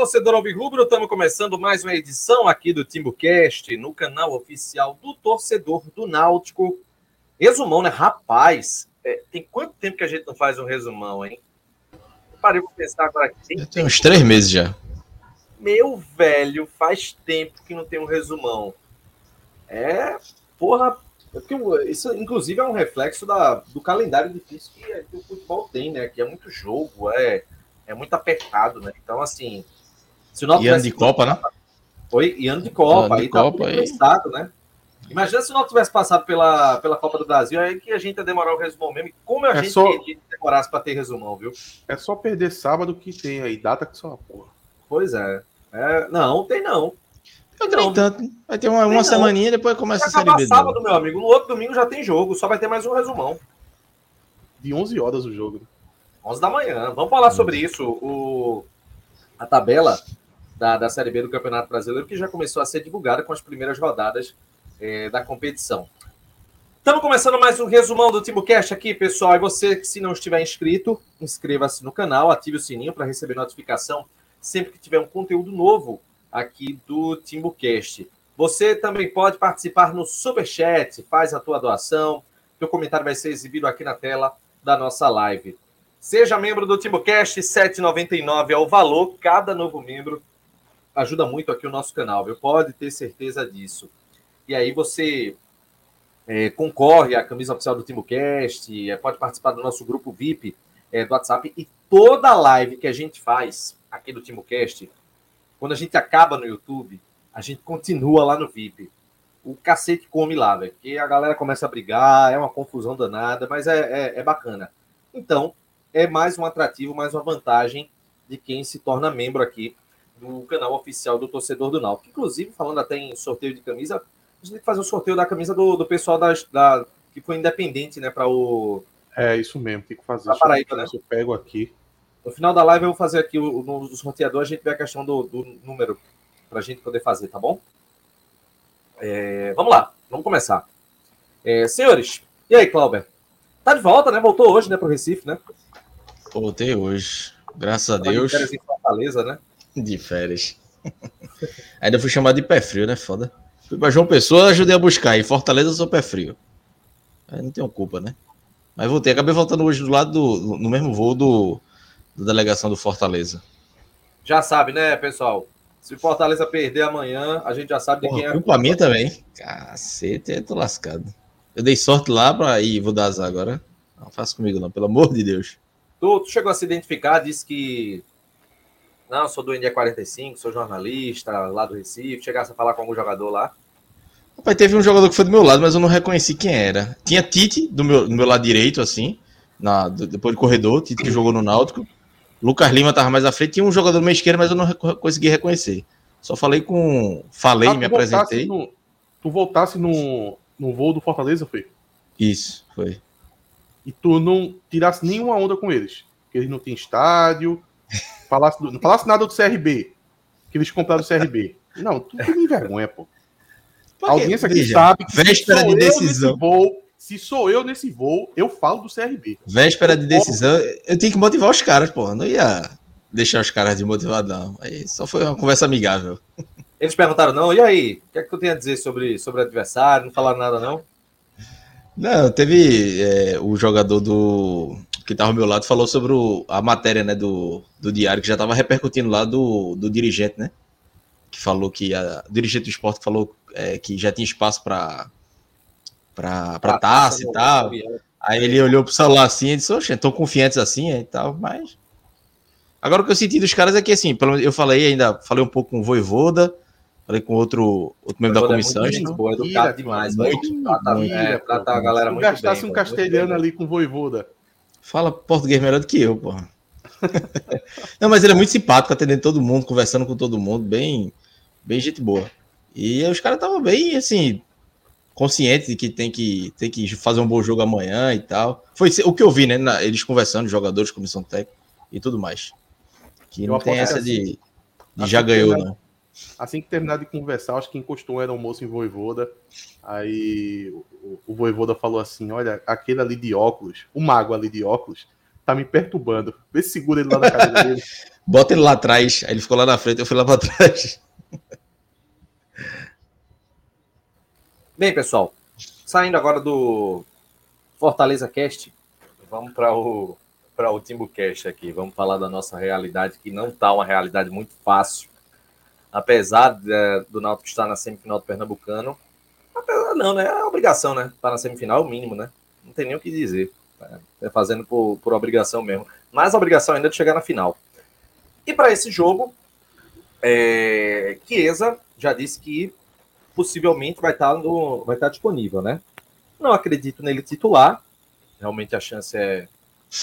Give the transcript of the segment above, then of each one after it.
Torcedor Alvirrubro, estamos começando mais uma edição aqui do TimbuCast, no canal oficial do torcedor do Náutico. Resumão, né? Rapaz, é, tem quanto tempo que a gente não faz um resumão, hein? Parei para pensar agora aqui. Tem uns três meses já. Meu velho, faz tempo que não tem um resumão. É, porra, porque isso inclusive é um reflexo da, do calendário difícil que, que o futebol tem, né? Que é muito jogo, é é muito apertado, né? Então, assim. Se o e ano de Copa, né? Oi, e ano de Copa, ano de aí tá Copa, tá pensado, né? Imagina se o Náutico tivesse passado pela, pela Copa do Brasil, aí que a gente ia demorar o resumão mesmo. Como a é gente só... queria que demorasse para ter resumão, viu? É só perder sábado que tem aí, data que só porra. Pois é. é. Não, tem não. Eu não, tanto. Vai ter uma, uma semaninha e depois começa a Série B. sábado, meu amigo. No outro domingo já tem jogo, só vai ter mais um resumão. De 11 horas o jogo. 11 da manhã. Vamos falar sobre isso. O, a tabela da, da Série B do Campeonato Brasileiro, que já começou a ser divulgada com as primeiras rodadas é, da competição. Estamos começando mais um resumão do TimbuCast aqui, pessoal. E você se não estiver inscrito, inscreva-se no canal, ative o sininho para receber notificação sempre que tiver um conteúdo novo aqui do TimbuCast. Você também pode participar no Super Chat, faz a tua doação, teu comentário vai ser exibido aqui na tela da nossa live. Seja membro do TimbuCast, R$ 7,99 é o valor. Cada novo membro ajuda muito aqui o nosso canal, viu? Pode ter certeza disso. E aí você é, concorre à camisa oficial do TimbuCast, é, pode participar do nosso grupo VIP é, do WhatsApp e toda live que a gente faz aqui do TimbuCast, quando a gente acaba no YouTube, a gente continua lá no VIP. O cacete come lá, velho. Porque a galera começa a brigar, é uma confusão danada, mas é, é, é bacana. Então, é mais um atrativo, mais uma vantagem de quem se torna membro aqui do canal oficial do Torcedor do Náutico. Inclusive, falando até em sorteio de camisa, a gente tem que fazer o um sorteio da camisa do, do pessoal da, da, que foi independente, né, para o... É, isso mesmo, tem que fazer. Paraíba, né? Eu pego aqui. No final da live eu vou fazer aqui o, no, no sorteador, a gente vê a questão do, do número para a gente poder fazer, tá bom? É, vamos lá, vamos começar. É, senhores, e aí, Clauber? Tá de volta, né? Voltou hoje, né, para o Recife, né? Voltei hoje. Graças a Deus. Em Fortaleza, né? De férias. Ainda fui chamado de pé frio, né? Foda. Fui pra João Pessoa, ajudei a buscar. Em Fortaleza eu sou pé frio. Aí não tenho culpa, né? Mas voltei. Acabei voltando hoje do lado do. no mesmo voo do, da delegação do Fortaleza. Já sabe, né, pessoal? Se Fortaleza perder amanhã, a gente já sabe Porra, de quem é. Culpa minha também. Cacete, eu tô lascado. Eu dei sorte lá pra ir, vou dar azar agora. Não faça comigo, não, pelo amor de Deus. Tu, tu, chegou a se identificar, disse que. Não, sou do ND 45, sou jornalista lá do Recife. Chegasse a falar com algum jogador lá? Rapaz, teve um jogador que foi do meu lado, mas eu não reconheci quem era. Tinha Tite do meu, do meu lado direito, assim, na, depois do corredor, Tite que jogou no Náutico. Lucas Lima tava mais à frente, tinha um jogador do meio esquerdo, mas eu não consegui reconhecer. Só falei com. Falei, ah, me apresentei. No, tu voltasse no, no voo do Fortaleza, foi? Isso, foi e tu não tirasse nenhuma onda com eles. Que eles não têm estádio, falasse, não falasse nada do CRB, que eles compraram o CRB. Não, tu tem vergonha, pô. A audiência aqui Veja, sabe que véspera de decisão. Voo, se sou eu nesse voo, eu falo do CRB. Véspera de decisão, eu tenho que motivar os caras, pô. Não ia deixar os caras de motivadão. Aí só foi uma conversa amigável. Eles perguntaram, não, e aí? O que é que tu tem a dizer sobre, sobre o adversário? Não falaram nada, não? Não, teve é, o jogador do que estava ao meu lado falou sobre o, a matéria né, do, do diário que já estava repercutindo lá do, do dirigente, né? Que falou que a, o dirigente do esporte falou é, que já tinha espaço para para taça e tal. Aí ele olhou pro celular assim e disse, oxe, estão confiantes assim e tal, mas. Agora o que eu senti dos caras é que assim, eu falei ainda, falei um pouco com o Voivoda, Falei com outro, outro membro da é comissão. É muito boa, educado demais. Muito, trata, muito, é, trata a galera muito gastasse bem. um castelhano ali com voivoda. Fala português melhor do que eu, porra. Não, mas ele é muito simpático, atendendo todo mundo, conversando com todo mundo, bem, bem gente boa. E os caras estavam bem, assim, conscientes de que tem, que tem que fazer um bom jogo amanhã e tal. Foi o que eu vi, né? Na, eles conversando, jogadores, comissão técnica e tudo mais. Que eu não tem essa de, de já ganhou, não. Assim que terminar de conversar, acho que encostou era um moço em Voivoda. Aí o, o Voivoda falou assim: Olha, aquele ali de óculos, o mago ali de óculos, tá me perturbando. Vê se segura ele lá na cadeira dele. Bota ele lá atrás. Aí ele ficou lá na frente, eu fui lá pra trás. Bem, pessoal, saindo agora do Fortaleza Cast, vamos para o para o Timbucast aqui. Vamos falar da nossa realidade, que não está uma realidade muito fácil. Apesar de, do Náutico estar na semifinal do Pernambucano, apesar não, né? É obrigação, né? Tá na semifinal é o mínimo, né? Não tem nem o que dizer. É fazendo por, por obrigação mesmo. Mas a obrigação ainda é de chegar na final. E para esse jogo, é, Chiesa já disse que possivelmente vai estar, tá no, vai estar tá disponível, né? Não acredito nele titular. Realmente a chance é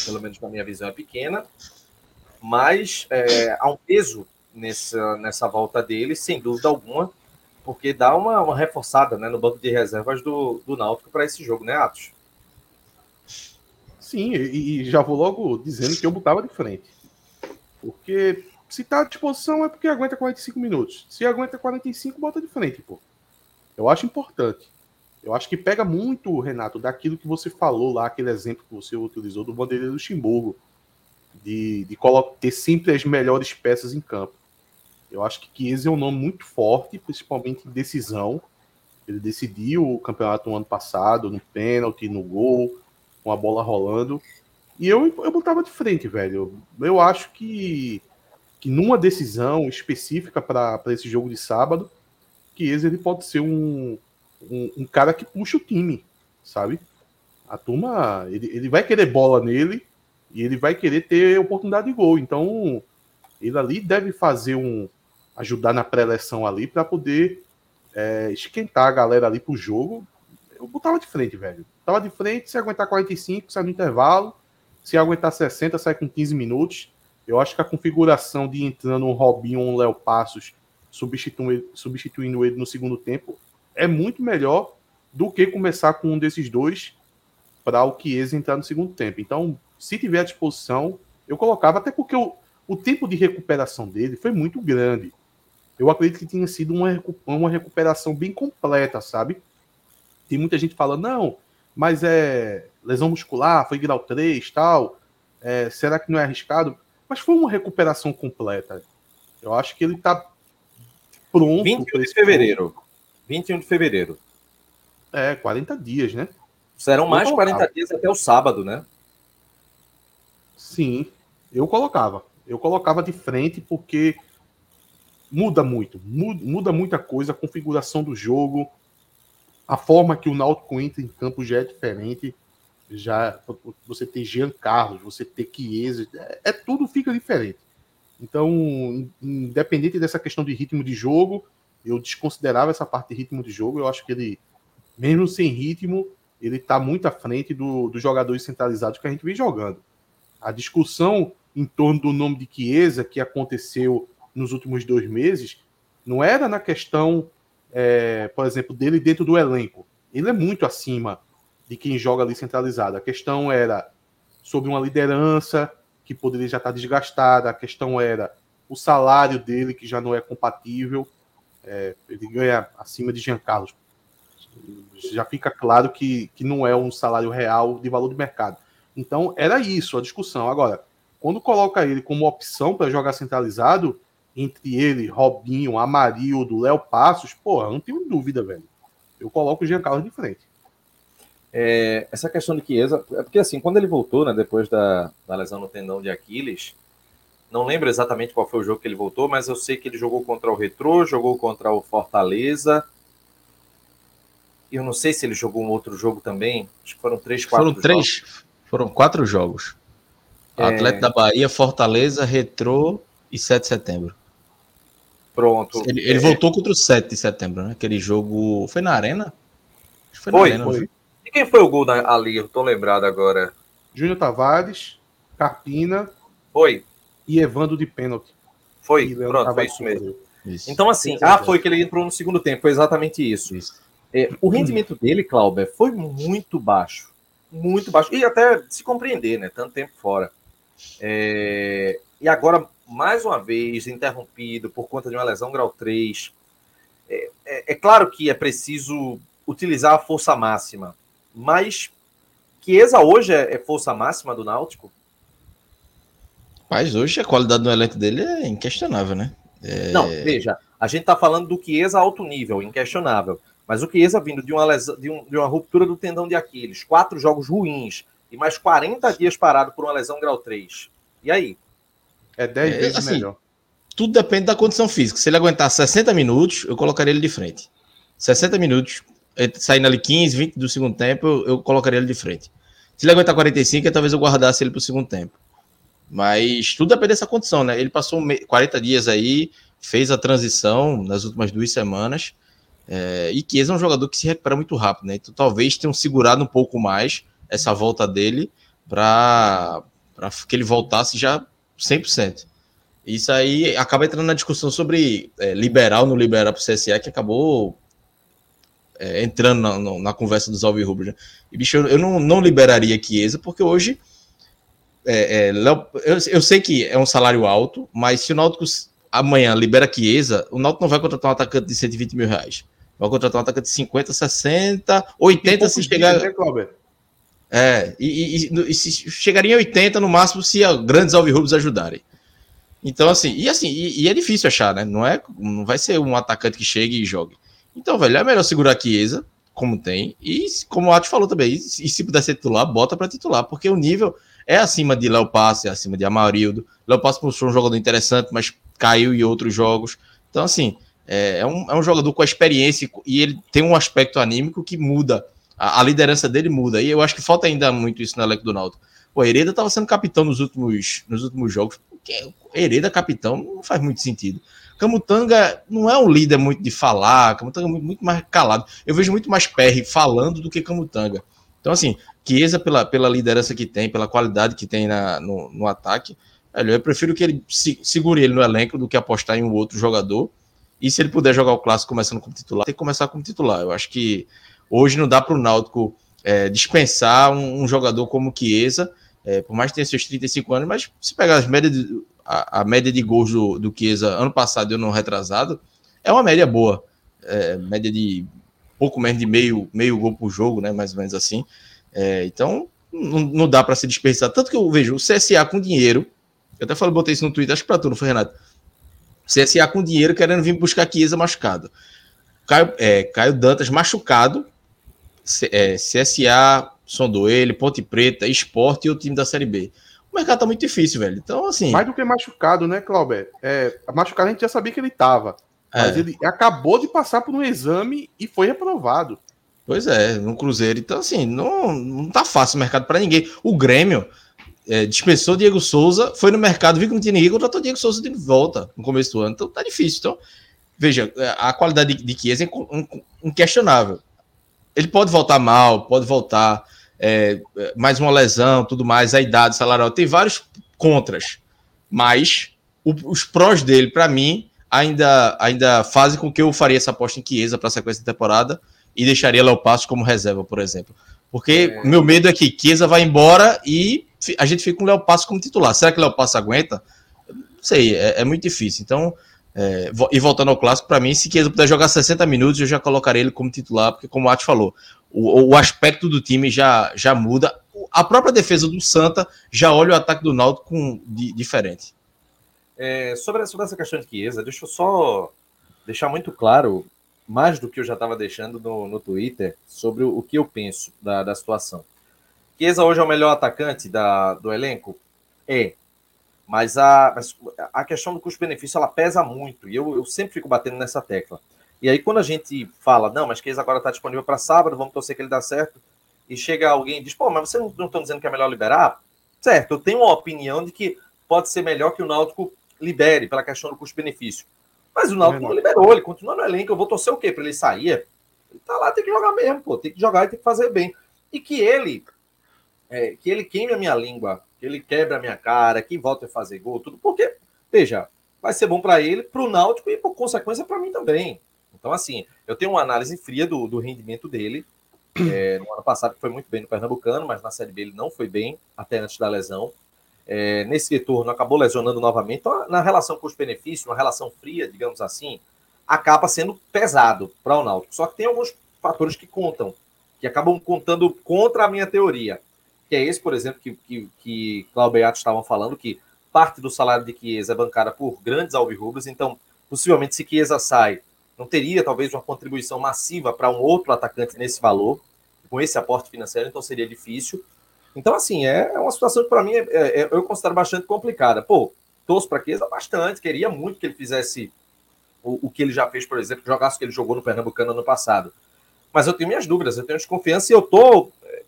pelo menos na minha visão, é pequena, mas é, há um peso nessa, nessa volta dele, sem dúvida alguma, porque dá uma, uma reforçada né, no banco de reservas do, do Náutico para esse jogo, né, Atos? Sim, e, já vou logo dizendo que eu botava de frente. Porque se tá à disposição é porque aguenta 45 minutos. Se aguenta 45, bota de frente, pô. Eu acho importante. Eu acho que pega muito, Renato, daquilo que você falou lá, aquele exemplo que você utilizou do Vanderlei Luxemburgo, de, de ter sempre as melhores peças em campo. Eu acho que Chiesa é um nome muito forte, principalmente em decisão. Ele decidiu o campeonato no ano passado, no pênalti, no gol, com a bola rolando. E eu, eu botava de frente, velho. Eu acho que, que numa decisão específica para esse jogo de sábado, Chiesa ele pode ser um, um, um, cara que puxa o time, sabe? A turma, ele, ele vai querer bola nele e ele vai querer ter oportunidade de gol. Então, ele ali deve fazer um. Ajudar na pré-eleção ali para poder é, esquentar a galera ali pro jogo. Eu botava de frente, velho. Tava de frente, se aguentar 45, sai no intervalo. Se aguentar 60, sai com 15 minutos. Eu acho que a configuração de entrando um Robinho ou um Léo Passos substituindo, substituindo ele no segundo tempo é muito melhor do que começar com um desses dois para o Chiesa entrar no segundo tempo. Então, se tiver à disposição, eu colocava, até porque o, o tempo de recuperação dele foi muito grande. Eu acredito que tinha sido uma, uma recuperação bem completa, sabe? Tem muita gente falando, não, mas é lesão muscular, foi grau 3 tal. É, será que não é arriscado? Mas foi uma recuperação completa. Eu acho que ele está pronto. 21 de fevereiro. 21 de fevereiro. É, 40 dias, né? Serão mais de 40 dias até o sábado, né? Sim, eu colocava. Eu colocava de frente porque muda muito. Muda, muita coisa, a configuração do jogo, a forma que o Náutico entra em campo já é diferente. Já você tem Jean Carlos, você tem Chiesa, é, é tudo fica diferente. Então, independente dessa questão de ritmo de jogo, eu desconsiderava essa parte de ritmo de jogo. Eu acho que ele, mesmo sem ritmo, ele está muito à frente do, dos jogadores centralizados que a gente vem jogando. A discussão em torno do nome de Chiesa, que aconteceu nos últimos dois meses, não era na questão, é, por exemplo, dele dentro do elenco. Ele é muito acima de quem joga ali centralizado. A questão era sobre uma liderança que poderia já estar desgastada, a questão era o salário dele, que já não é compatível. É, ele ganha acima de Jean Carlos. Já fica claro que, que não é um salário real de valor de mercado. Então, era isso a discussão. Agora, quando coloca ele como opção para jogar centralizado, entre ele, Robinho, Amarildo, Léo Passos, porra, não tenho dúvida, velho. Eu coloco o Jean Carlos de frente. É, essa questão de Chiesa, é porque assim, quando ele voltou, né, depois da, da lesão no tendão de Aquiles, não lembro exatamente qual foi o jogo que ele voltou, mas eu sei que ele jogou contra o Retrô, jogou contra o Fortaleza. Eu não sei se ele jogou um outro jogo também. Acho que foram três, quatro Foram três, jogos. foram quatro jogos. É... Atlético da Bahia, Fortaleza, Retrô e 7 de setembro. Pronto. Ele, ele é... voltou contra o 7 de setembro, né? Aquele jogo. Foi na Arena? foi, foi, Arena, foi. E quem foi o gol da, ali? Eu tô lembrado agora. Júnior Tavares, Carpina. Foi e Evandro de pênalti. Foi, pronto, foi isso mesmo. Isso. Então, assim, ah, foi que ele entrou no segundo tempo, foi exatamente isso. isso. É, o rendimento dele, Clauber, foi muito baixo. Muito baixo. E até se compreender, né? Tanto tempo fora. É, e agora, mais uma vez, interrompido por conta de uma lesão grau 3. É, é, é claro que é preciso utilizar a força máxima, mas Chiesa hoje é, é força máxima do Náutico? Mas hoje a qualidade do elenco dele é inquestionável, né? É... Não, veja, a gente tá falando do Chiesa alto nível, inquestionável. Mas o Chiesa vindo de uma, lesão, de, um, de uma ruptura do tendão de Aquiles, quatro jogos ruins e mais 40 dias parado por uma lesão grau 3. E aí? É 10 é, vezes assim, melhor. Tudo depende da condição física. Se ele aguentar 60 minutos, eu colocaria ele de frente. 60 minutos, saindo ali 15, 20 do segundo tempo, eu, eu colocaria ele de frente. Se ele aguentar 45, talvez eu guardasse ele para o segundo tempo. Mas tudo depende dessa condição, né? Ele passou 40 dias aí, fez a transição nas últimas duas semanas. É, e Chiesa é um jogador que se recupera muito rápido, né? Então talvez tenham segurado um pouco mais essa volta dele para que ele voltasse já 100%. Isso aí acaba entrando na discussão sobre é, liberar ou não liberar para o CSA, que acabou é, entrando na, na, na, conversa dos Alvirrubros. Né? E, bicho, eu, eu não, não liberaria Chiesa, porque hoje é, é, eu, eu, sei que é um salário alto, mas se o Náutico amanhã libera Chiesa, o Náutico não vai contratar um atacante de 120 mil reais. Vai contratar um atacante de 50, 60, 80 se chegar. Dias, né, é, e, e, e, chegaria em 80 no máximo se grandes alvirrubos ajudarem. Então, assim, e assim, e, e, é difícil achar, né? Não, é, não vai ser um atacante que chegue e jogue. Então, velho, é melhor segurar a Chiesa, como tem, e como o Atos falou também, e, se puder ser titular, bota para titular, porque o nível é acima de Léo Passe, é acima de Amarildo. Léo Passe mostrou um jogador interessante, mas caiu em outros jogos. Então, assim, é, é, um, é um jogador com a experiência e ele tem um aspecto anímico que muda. A, a liderança dele muda. E eu acho que falta ainda muito isso no elenco do Náutico. O Hereda estava sendo capitão nos últimos, nos últimos jogos. Porque Hereda capitão não faz muito sentido. Camutanga não é um líder muito de falar, Camutanga é muito, muito mais calado. Eu vejo muito mais PR falando do que Camutanga. Então, assim, Chiesa, pela, pela liderança que tem, pela qualidade que tem na, no, no ataque, velho, eu prefiro que ele se, segure ele no elenco do que apostar em um outro jogador. E se ele puder jogar o clássico começando como titular, tem que começar como titular. Eu acho que hoje não dá para o Náutico é, dispensar um, um, jogador como Chiesa, é, por mais que tenha seus 35 anos, mas se pegar as médias de, a, a, média de gols do, do Chiesa ano passado e ano retrasado, é uma média boa. É, média de pouco menos de meio, meio gol por jogo, né? Mais ou menos assim. É, então, não, não dá para se desperdiçar. Tanto que eu vejo o CSA com dinheiro. Eu até falei, botei isso no Twitter, acho que para tu, não foi, Renato? CSA com dinheiro querendo vir buscar Chiesa machucado. Caio, é, Caio Dantas machucado. É, CSA sondou ele, Ponte Preta, Esporte e o time da Série B. O mercado tá muito difícil, velho. Então, assim. Mais do que machucado, né, Clauber? É, machucado a gente já sabia que ele tava. Mas é. ele acabou de passar por um exame e foi reprovado. Pois é, no Cruzeiro. Então, assim, não, não tá fácil o mercado para ninguém. O Grêmio é, dispensou Diego Souza, foi no mercado, viu que não tinha ninguém, contratou Diego Souza de volta no começo do ano. Então tá difícil. Então, veja, a qualidade de, de Chiesa é inquestionável. Ele pode voltar mal, pode voltar é, mais uma lesão, tudo mais, a idade salarial. Tem vários contras, mas o, os prós dele, para mim, ainda, ainda fazem com que eu faria essa aposta em Chiesa para a sequência da temporada e deixaria Léo Passo como reserva, por exemplo. Porque é. meu medo é que Chiesa vai embora e a gente fica com o Léo Passo como titular. Será que o Léo Passo aguenta? Não sei, é, é muito difícil. Então, é, e voltando ao clássico, para mim, se Chiesa puder jogar 60 minutos, eu já colocaria ele como titular, porque como o Ati falou, o, o aspecto do time já, já muda. A própria defesa do Santa já olha o ataque do Naldo com di, diferente. É, sobre, sobre essa questão de Chiesa, deixa eu só deixar muito claro, mais do que eu já estava deixando no, no Twitter, sobre o, o que eu penso da, da situação. Chiesa hoje é o melhor atacante da, do elenco? É. Mas a, a questão do custo-benefício ela pesa muito, e eu, eu sempre fico batendo nessa tecla. E aí, quando a gente fala, não, mas Chiesa agora está disponível para sábado, vamos torcer que ele dá certo, e chega alguém e diz, pô, mas você não está dizendo que é melhor liberar? Certo, eu tenho uma opinião de que pode ser melhor que o Náutico libere pela questão do custo-benefício. Mas o Náutico não liberou, ele continua no elenco. Eu vou torcer o quê? Para ele sair? Ele tá lá, tem que jogar mesmo, pô. Tem que jogar e tem que fazer bem. E que ele, é, que ele queime a minha língua, que ele quebre a minha cara, que volte a fazer gol, tudo. Porque, veja, vai ser bom para ele, para o Náutico e, por consequência, para mim também. Então, assim, eu tenho uma análise fria do, do rendimento dele. É, no ano passado foi muito bem no Pernambucano, mas na Série B ele não foi bem, até antes da lesão é, nesse retorno acabou lesionando novamente. Então, na relação custo-benefício, uma relação fria, digamos assim, acaba sendo pesado para o Náutico. Só que tem alguns fatores que contam, que acabam contando contra a minha teoria. Que é esse, por exemplo, que, que, que Cláudio Beato estavam falando, que parte do salário de Chiesa é bancada por grandes alvirrubros, então possivelmente se Chiesa sai, não teria talvez uma contribuição massiva para um outro atacante nesse valor, com esse aporte financeiro, então seria difícil. Então, assim, é, é uma situação que para mim é, é, é, eu considero bastante complicada. Pô, torço para Chiesa bastante, queria muito que ele fizesse o, o, que ele já fez, por exemplo, jogasse o que ele jogou no Pernambucano ano passado. Mas eu tenho minhas dúvidas, eu tenho desconfiança e eu estou é,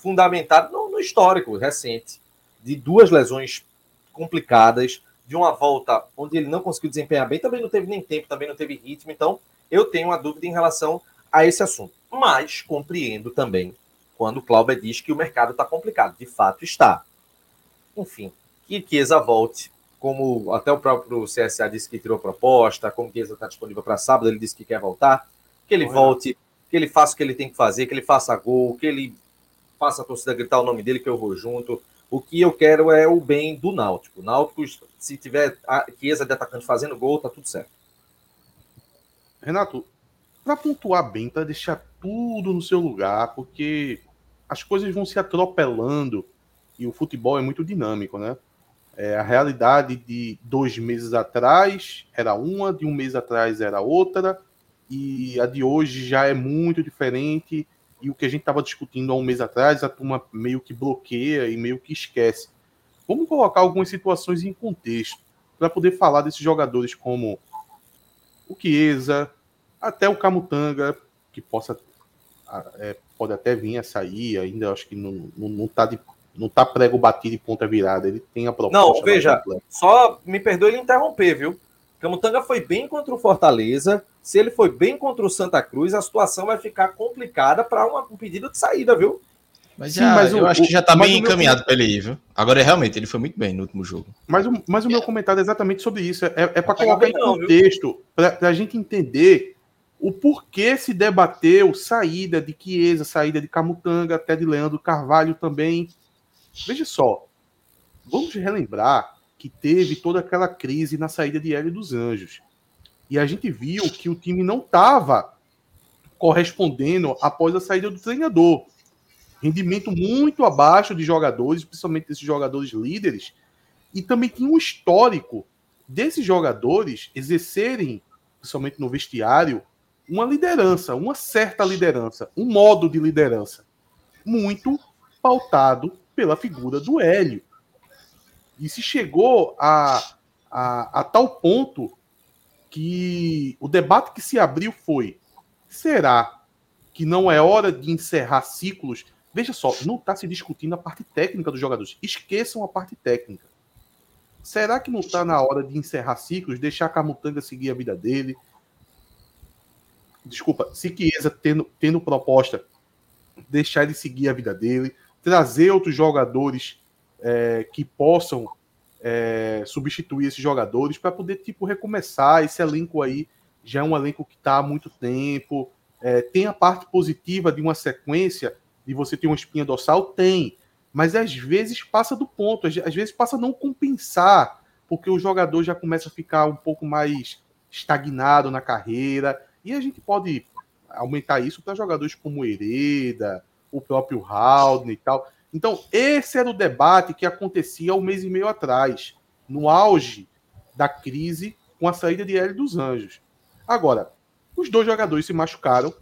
fundamentado no, no histórico recente de duas lesões complicadas, de uma volta onde ele não conseguiu desempenhar bem, também não teve nem tempo, também não teve ritmo. Então, eu tenho uma dúvida em relação a esse assunto. Mas compreendo também quando o Cláudio diz que o mercado está complicado. De fato está. Enfim, que Chiesa volte, como até o próprio CSA disse que tirou proposta, como Chiesa está disponível para sábado, ele disse que quer voltar, que ele volte, que ele faça o que ele tem que fazer, que ele faça gol, que ele faça a torcida gritar o nome dele, que eu vou junto. O que eu quero é o bem do Náutico. O Náutico, se tiver a Chiesa de atacante fazendo gol, tá tudo certo. Renato, para pontuar bem, para deixar tudo no seu lugar, porque as coisas vão se atropelando e o futebol é muito dinâmico, né? É, a realidade de dois meses atrás era uma, de um mês atrás era outra, e a de hoje já é muito diferente e o que a gente estava discutindo há um mês atrás, a turma meio que bloqueia e meio que esquece. Vamos colocar algumas situações em contexto para poder falar desses jogadores como o Chiesa, até o Camutanga, que possa é, pode até vir a sair, ainda acho que não, não, não tá de não tá prego batido e ponta virada, ele tem a proposta. Não, veja, só me perdoe ele interromper, viu? Camutanga foi bem contra o Fortaleza, se ele foi bem contra o Santa Cruz, a situação vai ficar complicada para um pedido de saída, viu? Mas, já, Sim, mas eu o, acho que já está bem encaminhado para ele ir, viu? Agora, realmente, ele foi muito bem no último jogo. Mas, o, mas o meu comentário é exatamente sobre isso. É, é para colocar em contexto, para a gente entender o porquê se debateu saída de Chiesa, saída de Camutanga, até de Leandro Carvalho também. Veja só, vamos relembrar que teve toda aquela crise na saída de Hélio dos Anjos. E a gente viu que o time não estava correspondendo após a saída do treinador. Rendimento muito abaixo de jogadores, principalmente desses jogadores líderes. E também tinha um histórico desses jogadores exercerem, principalmente no vestiário, uma liderança, uma certa liderança, um modo de liderança muito pautado pela figura do Hélio. E se chegou a, a, a tal ponto que o debate que se abriu foi: será que não é hora de encerrar ciclos? Veja só, não está se discutindo a parte técnica dos jogadores. Esqueçam a parte técnica. Será que não está na hora de encerrar ciclos, deixar Camutanga seguir a vida dele? Desculpa, se Chiesa tendo, tendo proposta, deixar ele seguir a vida dele, trazer outros jogadores é, que possam é, substituir esses jogadores para poder tipo recomeçar. Esse elenco aí já é um elenco que está há muito tempo. É, tem a parte positiva de uma sequência de você ter uma espinha dorsal? Tem. Mas às vezes passa do ponto. Às, vezes passa a não compensar porque o jogador já começa a ficar um pouco mais estagnado na carreira. E a gente pode aumentar isso para jogadores como Hereda o próprio Haldner e tal então, esse era o debate que acontecia um mês e meio atrás, no auge da crise com a saída de Hélio dos Anjos. Agora, os dois jogadores se machucaram.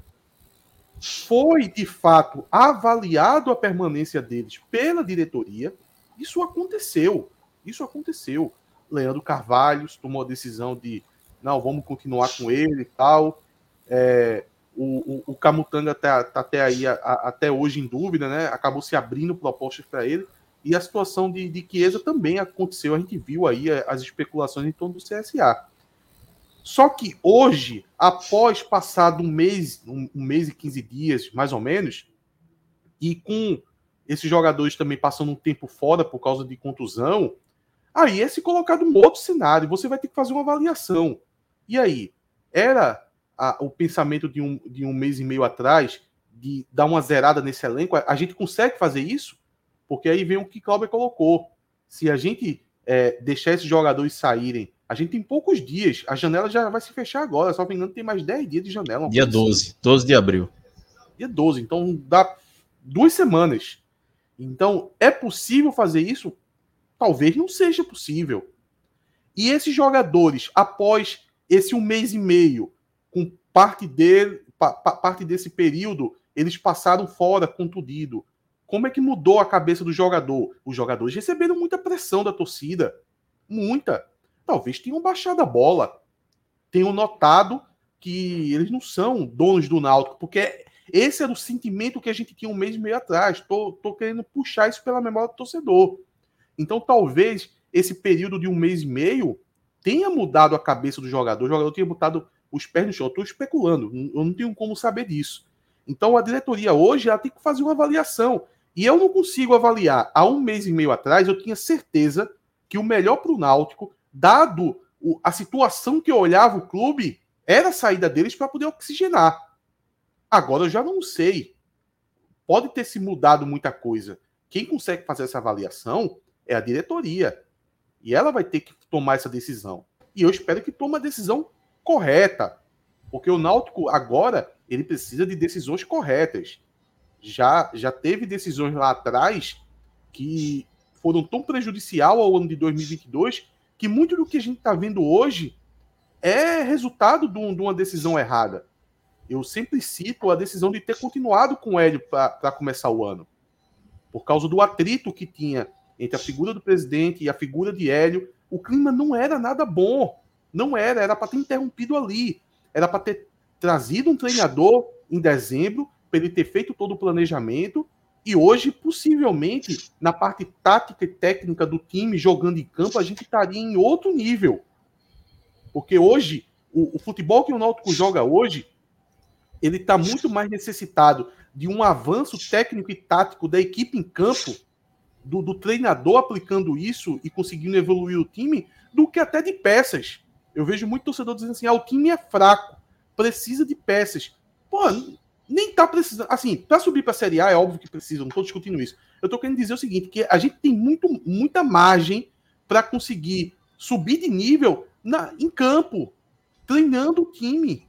Foi, de fato, avaliado a permanência deles pela diretoria. Isso aconteceu. Isso aconteceu. Leandro Carvalho tomou a decisão de não, vamos continuar com ele e tal. É, o, o, o Camutanga está tá até aí, a, a, até hoje em dúvida, né? Acabou se abrindo propostas para ele. E a situação de, de Chiesa também aconteceu. A gente viu aí as especulações em torno do CSA. Só que hoje, após passado um mês, um, um mês e 15 dias, mais ou menos, e com esses jogadores também passando um tempo fora por causa de contusão, aí é se colocado um outro cenário. Você vai ter que fazer uma avaliação. E aí, era a, o pensamento de um, de um mês e meio atrás, de dar uma zerada nesse elenco, a, a gente consegue fazer isso? Porque aí vem o que Cláudio colocou. Se a gente é, deixar esses jogadores saírem, a gente tem poucos dias, a janela já vai se fechar agora, só me engano, tem mais 10 dias de janela. Dia 12, 12 de abril. Dia 12, então dá duas semanas. Então, é possível fazer isso? talvez não seja possível. E esses jogadores, após esse um mês e meio, com parte dele, pa, pa, parte desse período, eles passaram fora contundido. Como é que mudou a cabeça do jogador? Os jogadores receberam muita pressão da torcida. Muita. Talvez tenham baixado a bola. Tenham notado que eles não são donos do Náutico, porque esse era o sentimento que a gente tinha um mês e meio atrás. Tô, tô querendo puxar isso pela memória do torcedor. Então, talvez esse período de um mês e meio tenha mudado a cabeça do jogador. O jogador tenha botado os pés no chão. Eu estou especulando, eu não tenho como saber disso. Então, a diretoria hoje ela tem que fazer uma avaliação. E eu não consigo avaliar. Há um mês e meio atrás, eu tinha certeza que o melhor para o Náutico, dado a situação que eu olhava o clube, era a saída deles para poder oxigenar. Agora eu já não sei. Pode ter se mudado muita coisa. Quem consegue fazer essa avaliação é a diretoria. E ela vai ter que tomar essa decisão. E eu espero que tome a decisão correta. Porque o Náutico agora ele precisa de decisões corretas. Já, já teve decisões lá atrás que foram tão prejudicial ao ano de 2022 que muito do que a gente está vendo hoje é resultado de, um, de, uma decisão errada. Eu sempre cito a decisão de ter continuado com o Hélio para começar o ano. Por causa do atrito que tinha entre a figura do presidente e a figura de Hélio, o clima não era nada bom. Não era, era para ter interrompido ali. Era para ter trazido um treinador em dezembro, para ele ter feito todo o planejamento. E hoje, possivelmente, na parte tática e técnica do time jogando em campo, a gente estaria em outro nível. Porque hoje, o, o futebol que o Náutico joga hoje, ele está muito mais necessitado de um avanço técnico e tático da equipe em campo do, do, treinador aplicando isso e conseguindo evoluir o time do que até de peças. Eu vejo muito torcedor dizendo assim: ah, o time é fraco, precisa de peças. Pô, nem tá precisando. Assim, para subir para a Série A é óbvio que precisa, não estou discutindo isso. Eu estou querendo dizer o seguinte: que a gente tem muito, muita margem para conseguir subir de nível na, em campo, treinando o time.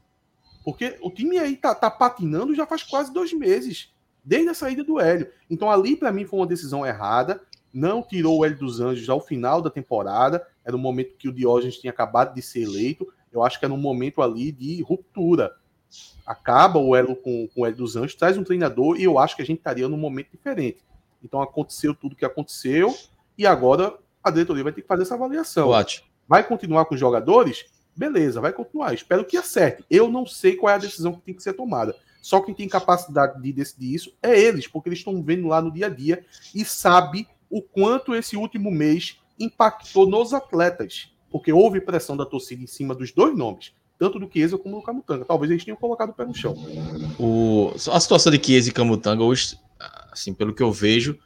Porque o time aí tá, tá patinando já faz quase dois meses desde a saída do Hélio. Então ali para mim foi uma decisão errada. Não tirou o Hélio dos Anjos ao final da temporada. Era o momento que o Diógenes tinha acabado de ser eleito. Eu acho que era um momento ali de ruptura. Acaba o Hélio com, com o Hélio dos Anjos, traz um treinador e eu acho que a gente estaria num momento diferente. Então aconteceu tudo o que aconteceu e agora a diretoria vai ter que fazer essa avaliação. Vai continuar com os jogadores? Beleza, vai continuar. Espero que acerte. Eu não sei qual é a decisão que tem que ser tomada. Só quem tem capacidade de decidir isso é eles, porque eles estão vendo lá no dia a dia e sabe o quanto esse último mês impactou nos atletas. Porque houve pressão da torcida em cima dos dois nomes, tanto do Chiesa como do Camutanga. Talvez eles tenham colocado o pé no chão. O, a situação de Chiesa e Camutanga hoje, assim, pelo que eu vejo,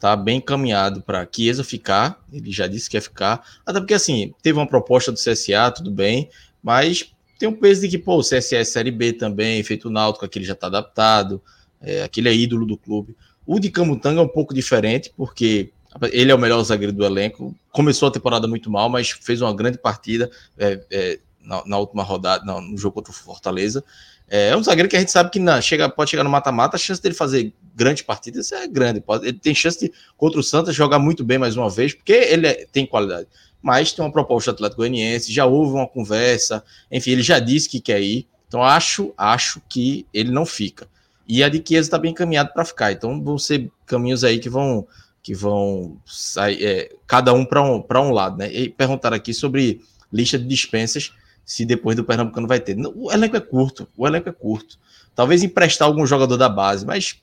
tá bem encaminhado para Chiesa ficar. Ele já disse que quer ficar. Até porque, assim, teve uma proposta do CSA, tudo bem, mas tem um peso de que, pô, o CSS é Série B também, feito o Náutico, aquele já está adaptado, é, aquele é ídolo do clube. O de Camutanga é um pouco diferente, porque ele é o melhor zagueiro do elenco. Começou a temporada muito mal, mas fez uma grande partida é, é, na, na, última rodada, no jogo contra o Fortaleza. É, é um zagueiro que a gente sabe que na, chega, pode chegar no mata-mata, a chance dele fazer grandes partidas é grande. Pode, ele tem chance de, contra o Santos, jogar muito bem mais uma vez, porque ele é, tem qualidade mas tem uma proposta do Atlético Goianiense, já houve uma conversa, enfim, ele já disse que quer ir, então acho, acho que ele não fica. E a de Chiesa está bem encaminhado para ficar, então vão ser caminhos aí que vão que vão sair, é, cada um para um, um lado, né? E perguntaram aqui sobre lista de dispensas, se depois do Pernambucano vai ter. O elenco é curto, o elenco é curto. Talvez emprestar algum jogador da base, mas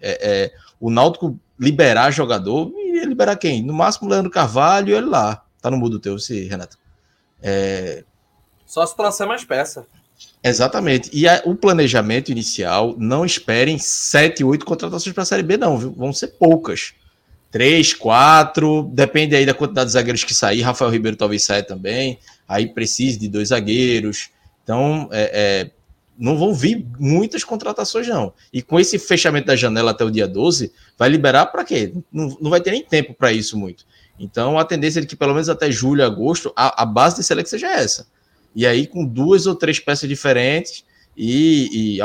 é, é, o Náutico liberar jogador, ia liberar quem? No máximo o Leandro Carvalho e ele lá. Tá no mudo teu, esse, Renato. É... Só se trouxer mais peça. Exatamente. E a, o planejamento inicial, não esperem sete, oito contratações para a Série B, não, viu? Vão ser poucas. Três, quatro, depende aí da quantidade de zagueiros que sair. Rafael Ribeiro talvez saia também. Aí precise de dois zagueiros. Então, é, é, não vão vir muitas contratações, não. E com esse fechamento da janela até o dia 12, vai liberar para quê? Não, não vai ter nem tempo para isso muito. Então, a tendência é que pelo menos até julho, agosto, a, a base de select seja essa. E aí, com duas ou três peças diferentes e, e,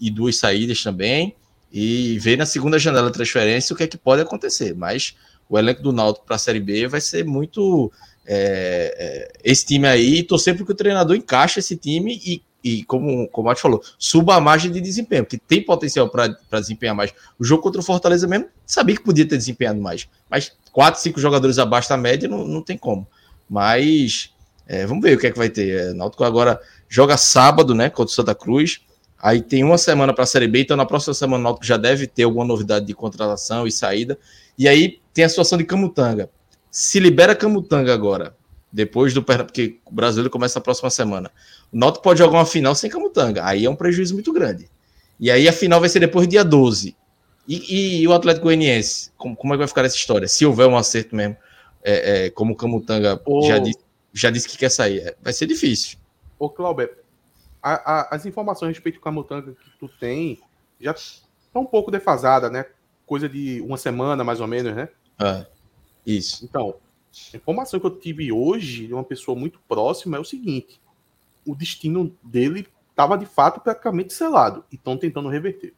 e duas saídas também, e ver na segunda janela de transferência o que é que pode acontecer. Mas o elenco do Náutico para a Série B vai ser muito é, é, esse time aí, torcer para que o treinador encaixe esse time e, e como, como a gente falou, suba a margem de desempenho, porque tem potencial para desempenhar mais. O jogo contra o Fortaleza mesmo, sabia que podia ter desempenhado mais, mas quatro, cinco jogadores abaixo da média não, não tem como. Mas é, vamos ver o que é que vai ter. É, Náutico agora joga sábado, né, contra o Santa Cruz. Aí tem uma semana para a Série B, então na próxima semana o Náutico já deve ter alguma novidade de contratação e saída. E aí tem a situação de Camutanga. Se libera Camutanga agora, depois do porque o brasileiro começa a próxima semana. O Náutico pode jogar uma final sem Camutanga. Aí é um prejuízo muito grande. E aí a final vai ser depois do dia 12. E, e, o Atlético Goianiense? Como, como, é que vai ficar essa história? Se houver um acerto mesmo, é, é, como o Camutanga oh. já, disse, já disse que quer sair, é, vai ser difícil. Ô, Clauber, a, a, as informações a respeito do Camutanga que tu tem já estão um pouco defasadas, né? Coisa de uma semana, mais ou menos, né? Ah, isso. Então, a informação que eu tive hoje de uma pessoa muito próxima é o seguinte: o destino dele estava de fato praticamente selado e estão tentando reverter.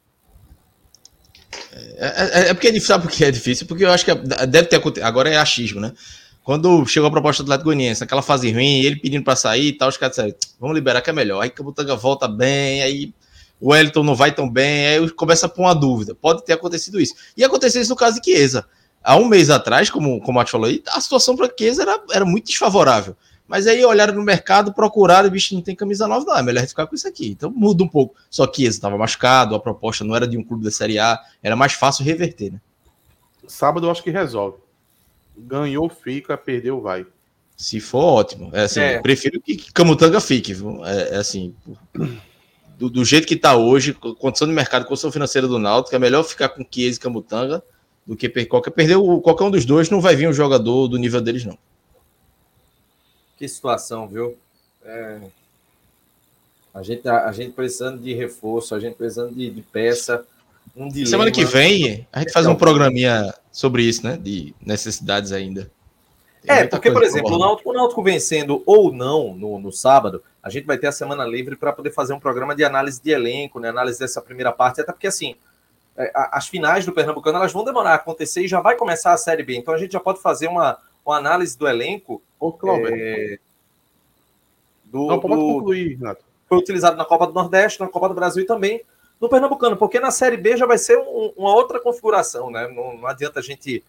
É, é, é, porque é difícil, sabe por que é difícil? Porque eu acho que deve ter acontecido. Agora é achismo, né? Quando chegou a proposta do Atlético Goianiense, naquela fase ruim, ele pedindo para sair e tal, os caras disseram, vamos liberar que é melhor. Aí Cabutanga volta bem, aí o Wellington não vai tão bem, aí começa a pôr uma dúvida. Pode ter acontecido isso. E aconteceu isso no caso de Chiesa. Há um mês atrás, como, como a falou aí, a situação para Chiesa era, era muito desfavorável. Mas aí olharam no mercado, procuraram, bicho não tem camisa nova, não, é melhor ficar com isso aqui. Então muda um pouco. Só que Chiesa estava machucado, a proposta não era de um clube da Série A, era mais fácil reverter, né? Sábado eu acho que resolve. Ganhou, fica, perdeu, vai. Se for, ótimo. É, assim, é. Prefiro que Camutanga fique. É, é assim, do, do, jeito que está hoje, condição de mercado, condição financeira do Náutico, é melhor ficar com Chiesa e Camutanga do que qualquer perder qualquer um dos dois. Não vai vir um jogador do nível deles, não. Que situação, viu? É... A, gente, a, a, gente precisando de reforço, a gente precisando de, de peça. Um dilema. Semana que vem a gente faz um programinha sobre isso, né? De necessidades ainda. Tem é, porque, por exemplo, o Náutico, o Náutico vencendo ou não no, no sábado, a gente vai ter a semana livre para poder fazer um programa de análise de elenco, né, análise dessa primeira parte, até porque, assim, é, as finais do Pernambucano elas vão demorar a acontecer e já vai começar a Série B. Então a gente já pode fazer uma, uma análise do elenco. Ô, Cláudio. É, do, não, pode do, concluir, Renato. Foi utilizado na Copa do Nordeste, na Copa do Brasil e também no Pernambucano, porque na Série B já vai ser um, uma outra configuração, né? Não, não, adianta a gente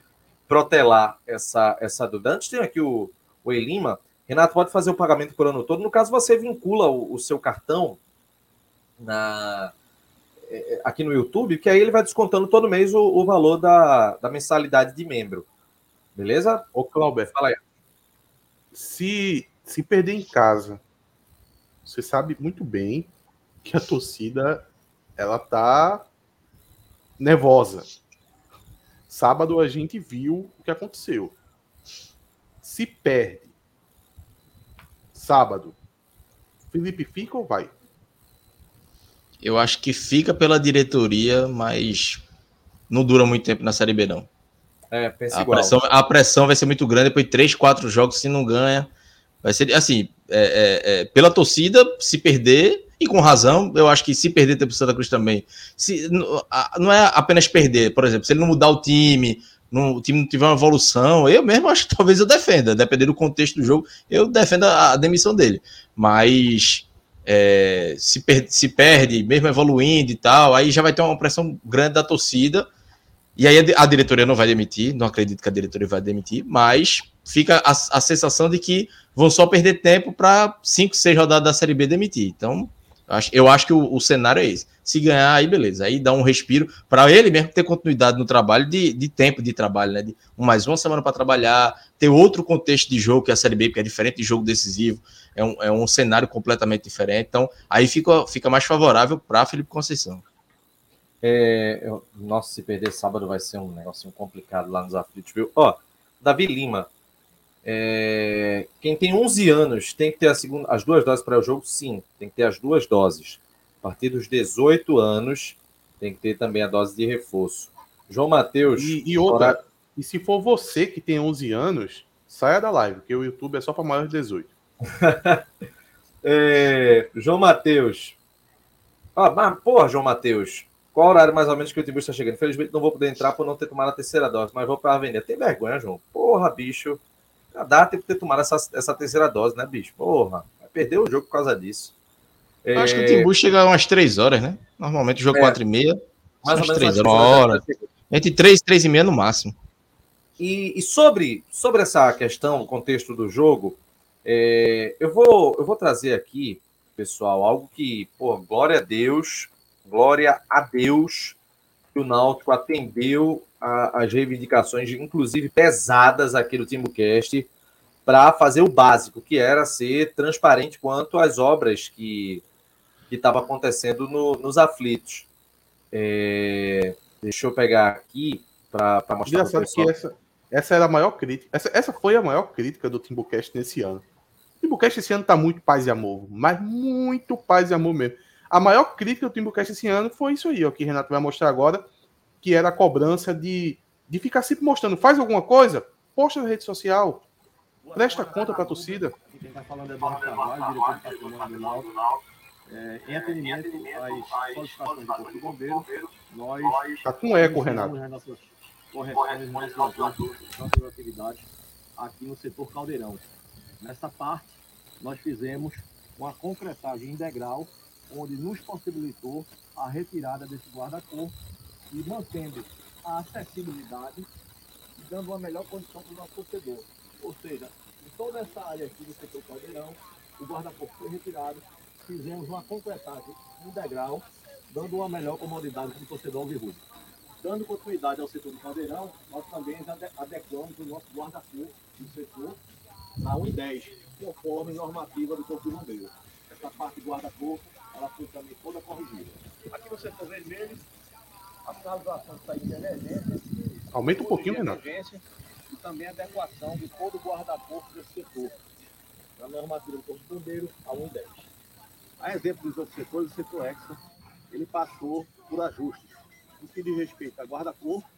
protelar essa, essa dúvida. Antes tem aqui o, o Elima. Renato, pode fazer o pagamento por ano todo. No caso, você vincula o, o seu cartão na, é, é, aqui no YouTube, que aí ele vai descontando todo mês o, o valor da, da mensalidade de membro. Beleza? Ô, Clauber, fala aí. Se, se perder em casa, você sabe muito bem que a torcida ela tá nervosa. Sábado a gente viu o que aconteceu. Se perde, sábado, Felipe fica ou vai? Eu acho que fica pela diretoria, mas não dura muito tempo na Série B, não. É, pensa a igual. Pressão, a pressão vai ser muito grande, depois de três, quatro jogos, se não ganha. Vai ser assim, é, é, é, pela torcida, se perder, e com razão, eu acho que se perder tem pro Santa Cruz também. Se, não é apenas perder, por exemplo, se ele não mudar o time, não, o time não tiver uma evolução, eu mesmo acho que talvez eu defenda, dependendo do contexto do jogo, eu defendo a, a demissão dele. Mas é, se, per se perde, mesmo evoluindo e tal, aí já vai ter uma pressão grande da torcida. E aí a, a diretoria não vai demitir, não acredito que a diretoria vai demitir, mas fica a, a sensação de que vão só perder tempo para cinco, seis rodadas da Série B demitir. Então, eu acho que o, o, cenário é esse. Se ganhar, aí beleza. Aí dá um respiro para ele mesmo ter continuidade no trabalho, de, de tempo de trabalho, né? De mais uma semana para trabalhar, ter outro contexto de jogo que a Série B, que é diferente de jogo decisivo, é um, é um cenário completamente diferente. Então, aí fica, fica mais favorável para Felipe Conceição. É, eu, nossa, se perder sábado vai ser um negócio complicado lá nos aflitos, viu? Ó, Davi Lima, é, quem tem 11 anos tem que ter segunda, as duas doses para o jogo? Sim, tem que ter as duas doses. A partir dos 18 anos, tem que ter também a dose de reforço. João Matheus. E, e outra, e se for você que tem 11 anos, saia da live, porque o YouTube é só para maiores de 18. é, João Matheus. Ah, mas, porra, João Matheus. Qual horário mais ou menos que o Timbu está chegando? Infelizmente não vou poder entrar por não ter tomado a terceira dose, mas vou para a avenida. Tem vergonha, João? Porra, bicho. A data tem que ter tomado essa, essa terceira dose, né, bicho? Porra. Vai perder o jogo por causa disso. Eu Acho que o Timbu chega umas três horas, né? Normalmente o jogo é, 4 e meia. Mais ou menos três horas. Uma hora. Entre três e três e meia no máximo. E, e, sobre, sobre essa questão, o contexto do jogo, é, eu, vou, eu vou trazer aqui, pessoal, algo que, pô, glória a Deus, glória a Deus, que o Náutico atendeu as reivindicações, inclusive pesadas aqui do Timbucast, para fazer o básico, que era ser transparente quanto às obras que estavam acontecendo no, nos aflitos. É, deixa eu pegar aqui para mostrar para que essa, essa era a maior crítica. Essa, essa foi a maior crítica do Timbucast nesse ano. O Timbucast esse ano está muito paz e amor, mas muito paz e amor mesmo. A maior crítica do Timbucast esse ano foi isso aí, ó, que o Renato vai mostrar agora, que era a cobrança de, de ficar sempre mostrando, faz alguma coisa, posta na rede social, presta conta para a torcida. Quem está falando é Eduardo Carvalho, diretor de patrimônio do Náutico. É, em atendimento às solicitações do Corpo de Bombeiro, nós. Está com eco, Renato. Nossas correções, nossas atividades aqui no setor Caldeirão. Nessa parte, nós fizemos uma concretagem integral, onde nos possibilitou a retirada desse guarda-corpo e mantendo a acessibilidade e dando uma melhor condição para o nosso torcedor. Ou seja, em toda essa área aqui do setor Caldeirão, o guarda-corpo foi retirado fizemos uma concretagem integral, dando uma melhor comodidade para o torcedor alvirrubro. Dando continuidade ao setor do Caldeirão, nós também adequamos o nosso guarda-corpo do setor a 1,10, conforme normativa do Corpo de Bombeiro. Essa parte guarda-corpo, ela foi também toda corrigida. Aqui no setor vermelho, a sinalização está de emergência. Aumenta um pouquinho, Renato. E também adequação de todo o guarda-corpo desse setor. Na normativa do Corpo de Bombeiro, a 1,10. A exemplo dos outros setores, o setor Exxon, ele passou por ajustes no que diz respeito a guarda-corpo,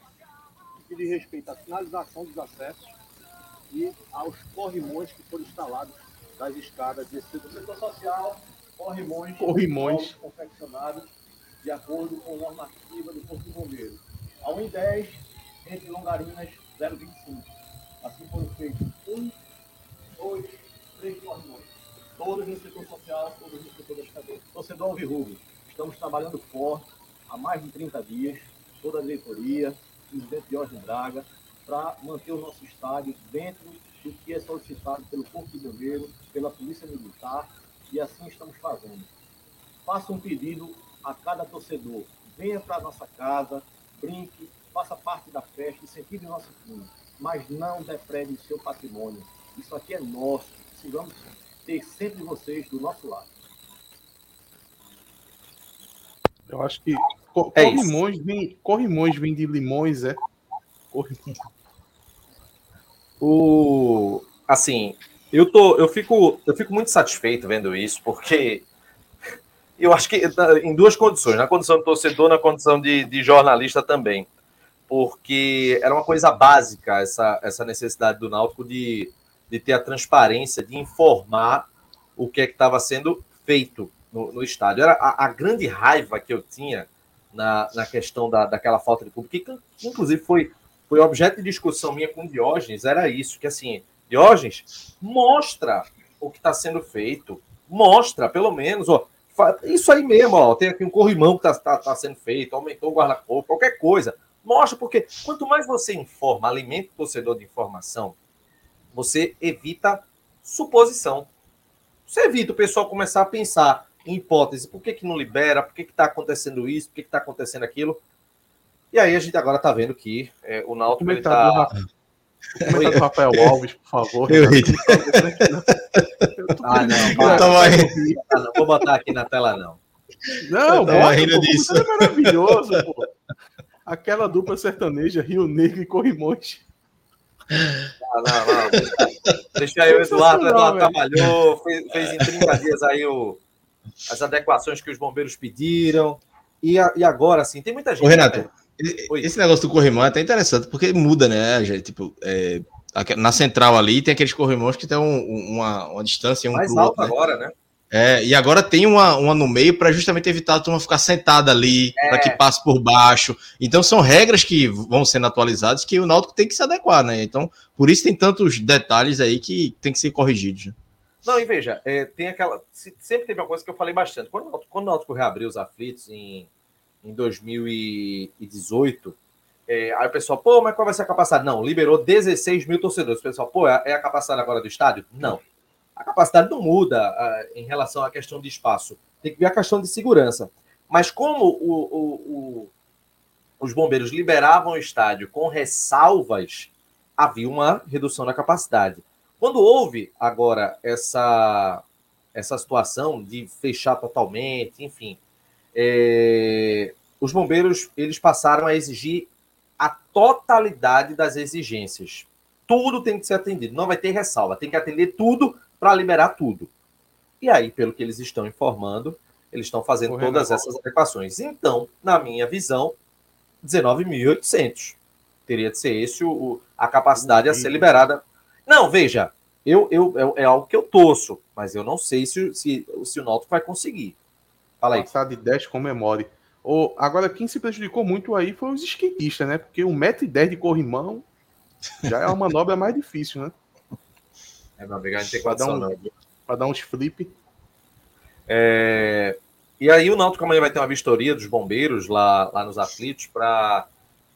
no que diz respeito à finalização dos acessos e aos corrimões que foram instalados das escadas desse setor, setor social, corrimões, corrimões. confeccionados de acordo com a normativa do Corpo de Bombeiro. A 1,10 entre Longarinas 0,25. Assim foram feitos um, dois, três corrimões todos no setor social, todos no setor das cadeias. Torcedor Alvirrubro, estamos trabalhando forte há mais de 30 dias, toda a diretoria, presidente Jorge Braga, para manter o nosso estádio dentro do que é solicitado pelo Corpo de Bombeiro, pela Polícia Militar, e assim estamos fazendo. Faça um pedido a cada torcedor, venha para a nossa casa, brinque, faça parte da festa, incentive o nosso time, mas não deprede o seu patrimônio. Isso aqui é nosso, precisamos ter sempre vocês do nosso lado. Eu acho que é corrimões, vem, corrimões vem de limões, é? Corrimões. O assim, eu tô, eu fico, eu fico muito satisfeito vendo isso, porque eu acho que em duas condições, na condição de torcedor, na condição de, de jornalista também, porque era uma coisa básica essa, essa necessidade do Náutico de de ter a transparência, de informar o que é que estava sendo feito no, no estádio. Era a, a, grande raiva que eu tinha na, na questão da, daquela falta de público, que inclusive foi, foi objeto de discussão minha com Diógenes, era isso, que assim, Diógenes, mostra o que está sendo feito, mostra, pelo menos, ó, isso aí mesmo, ó, tem aqui um corrimão que está tá, tá sendo feito, aumentou o guarda-corpo, qualquer coisa. Mostra, porque quanto mais você informa, alimenta o torcedor de informação, você evita suposição. Você evita o pessoal começar a pensar em hipótese. Por que, que não libera? Por que está acontecendo isso? Por que está acontecendo aquilo? E aí a gente agora está vendo que é, o Náutico está... Comentário do Rafael Alves, por favor. Eu ri. ah, não. Eu tava rindo. Não vou botar aqui na tela, não. Não, eu bota, rindo disso. é maravilhoso, pô. Aquela dupla sertaneja, Rio Negro e Corrimões. Não, não, não. Deixa aí o Eduardo. O Eduardo trabalhou, fez, fez, em 30 dias aí o, as adequações que os bombeiros pediram. E, a, e agora, assim, tem muita gente. Ô, Renato, né? Esse negócio do corrimão é até interessante, porque muda, né, gente? Tipo, é, na central ali tem aqueles corrimões que tem um, uma, uma distância um Mais alto outro, né? agora, né? É, e agora tem uma, uma no meio para justamente evitar a turma ficar sentada ali, é. para que passe por baixo. Então são regras que vão sendo atualizadas que o Náutico tem que se adequar, né? Então, por isso tem tantos detalhes aí que tem que ser corrigidos. Não, e veja, é, tem aquela. Sempre teve uma coisa que eu falei bastante. Quando, quando o Náutico reabriu os aflitos em, em 2018, é, aí o pessoal, pô, mas qual vai ser a capacidade? Não, liberou 16 mil torcedores. O pessoal, pô, é, é a capacidade agora do estádio? Não. A capacidade não muda em relação à questão de espaço. Tem que ver a questão de segurança. Mas como o, o, o, os bombeiros liberavam o estádio com ressalvas, havia uma redução da capacidade. Quando houve agora essa, essa situação de fechar totalmente, enfim, é, os bombeiros eles passaram a exigir a totalidade das exigências. Tudo tem que ser atendido, não vai ter ressalva, tem que atender tudo para liberar tudo. E aí, pelo que eles estão informando, eles estão fazendo todas essas adequações. Então, na minha visão, 19.800 teria de ser esse o, a capacidade a ser liberada. Não, veja, eu, eu, é, é, algo que eu torço, mas eu não sei se, se, se o Náutico vai conseguir. Fala aí. Passar de 10 comemore. Oh, agora, quem se prejudicou muito aí foi os skatistas, né? Porque 1,10m de corrimão já é uma manobra mais difícil, né? É, meu amigo, a gente tem condição, um, Para dar uns flip. É... E aí o Náutico amanhã vai ter uma vistoria dos bombeiros lá, lá nos aflitos para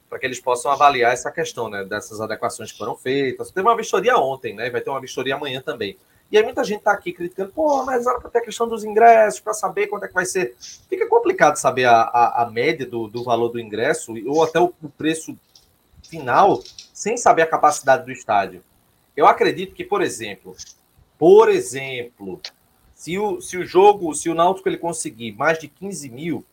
para que eles possam avaliar essa questão, né, dessas adequações que foram feitas. Teve uma vistoria ontem, né, vai ter uma vistoria amanhã também. E aí muita gente está aqui criticando, pô, mas era para ter a questão dos ingressos, para saber quanto é que vai ser. Fica complicado saber a, a, a média do, do valor do ingresso ou até o, o preço final, sem saber a capacidade do estádio. Eu acredito que, por exemplo, por exemplo, se o, se o jogo, se o Náutico ele conseguir mais de 15 mil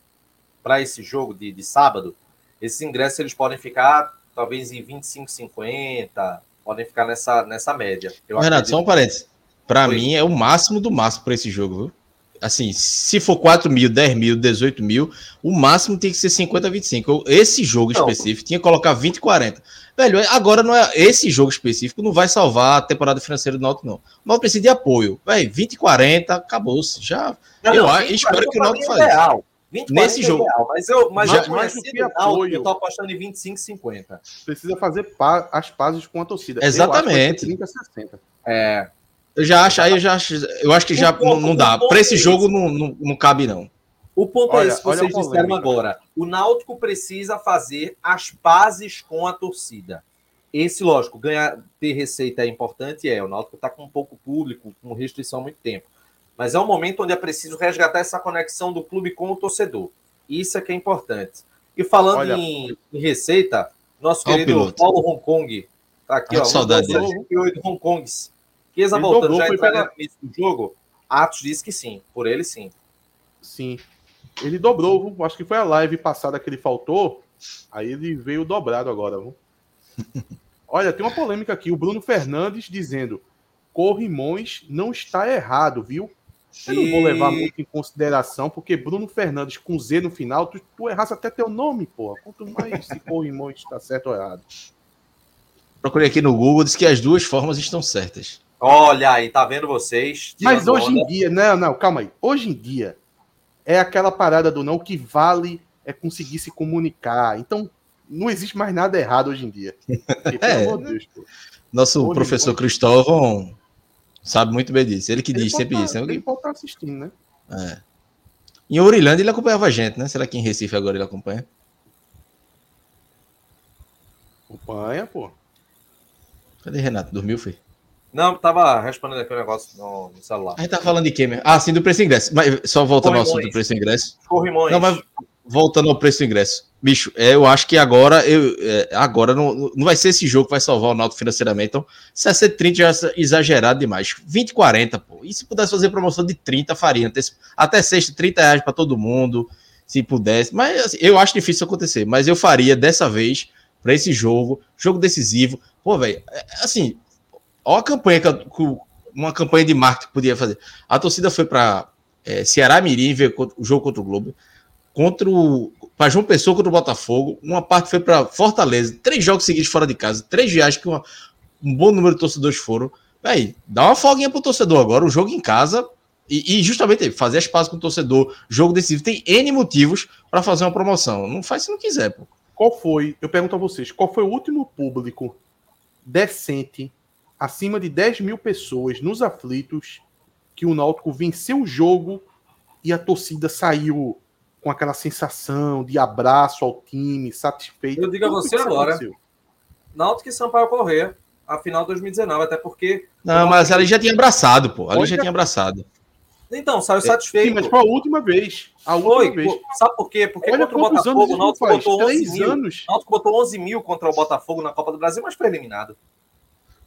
para esse jogo de, de sábado, esses ingressos eles podem ficar talvez em 25, 50, podem ficar nessa, nessa média. Eu Renato, acredito... só um parênteses. Para mim é o máximo do máximo para esse jogo, viu? Assim, se for 4 mil, 10 mil, 18 mil, o máximo tem que ser 50, 25. Esse jogo não. específico tinha que colocar 20, 40. Velho, agora não é esse jogo específico não vai salvar a temporada financeira do Náutico, não. O Náutico precisa de apoio. Velho, 20, 40, acabou-se. Já. Não, eu não, espero que o Náutico faça. Real. 20, Nesse jogo. É real, mas eu, mas já, eu mais do que apoio, eu tô apostando em 25, 50. Precisa fazer as pazes com a torcida. Exatamente. 30, 60. É. Eu já acho, aí eu já acho, eu acho que já ponto, não, não dá. Para esse é jogo não, não, não cabe, não. O ponto é olha, é esse que vocês disseram agora. O Náutico precisa fazer as pazes com a torcida. Esse, lógico, ganhar, ter receita é importante, é. O Náutico está com pouco público, com restrição há muito tempo. Mas é um momento onde é preciso resgatar essa conexão do clube com o torcedor. Isso é que é importante. E falando olha, em, em, receita, nosso querido Paulo Hong Kong tá aqui, ó. Saudade dele. Hong Kongs. Chiesa voltando já entrando no jogo. Atos disse que sim. Por ele, sim. Sim. Ele dobrou, acho que foi a live passada que ele faltou. Aí ele veio dobrado agora. Viu? Olha, tem uma polêmica aqui. O Bruno Fernandes dizendo: Corrimões não está errado, viu? Eu não vou levar muito em consideração, porque Bruno Fernandes com Z no final, tu, tu errasse até teu nome, porra. Quanto mais se Corrimões está certo ou errado. Procurei aqui no Google, diz que as duas formas estão certas. Olha aí, tá vendo vocês? Mas hoje onda. em dia, não, não, calma aí. Hoje em dia, é aquela parada do não que vale é conseguir se comunicar. Então, não existe mais nada errado hoje em dia. Porque, é, Deus, Nosso hoje professor Cristóvão sabe muito bem disso. Ele que ele diz sempre isso. Né? Ele pode estar assistindo, né? É. Em Ourilândia ele acompanhava a gente, né? Será que em Recife agora ele acompanha? Acompanha, pô. Cadê Renato? Dormiu, foi? Não, tava respondendo aqui o um negócio no, no, celular. A gente tá falando de quê mesmo? Ah, sim, do preço do ingresso. Mas só voltando ao assunto do preço do ingresso. Corrimões. Não, mas voltando ao preço do ingresso. Bicho, é, eu acho que agora, eu, é, agora não, não vai ser esse jogo que vai salvar o Náutico financeiramente. Então, 60 30 já é exagerado demais. 20 40, pô. E se pudesse fazer promoção de 30, faria. Até, até sexta, 30 reais para todo mundo, se pudesse. Mas assim, eu acho difícil acontecer. Mas eu faria dessa vez para esse jogo, jogo decisivo. Pô, velho, é, assim, Olha a campanha que uma campanha de marketing podia fazer. A torcida foi para é, Ceará Mirim ver o jogo contra o Globo, contra o para João Pessoa contra o Botafogo, uma parte foi para Fortaleza, três jogos seguidos fora de casa, três viagens que uma, um bom número de torcedores foram. Aí, dá uma folguinha pro torcedor agora, o jogo em casa E, e justamente fazer espaço com o torcedor, jogo decisivo, tem N motivos para fazer uma promoção. Não faz se não quiser, pô. Qual foi, eu pergunto a vocês, qual foi o último público decente, acima de 10 mil pessoas nos aflitos, que o Náutico venceu o jogo e a torcida saiu com aquela sensação de abraço ao time, satisfeito. Eu digo a você agora, Náutico e Sampaio Correr, a final de 2019, até porque... Não, mas ali já tinha abraçado, pô. Ali já tinha abraçado. Então, saiu satisfeito. Sim, mas foi a última vez. A última foi, vez. sabe por quê? Porque Olha contra o Botafogo, o Náutico botou 11 mil. Anos. O Náutico botou 11 mil contra o Botafogo na Copa do Brasil, mas foi eliminado.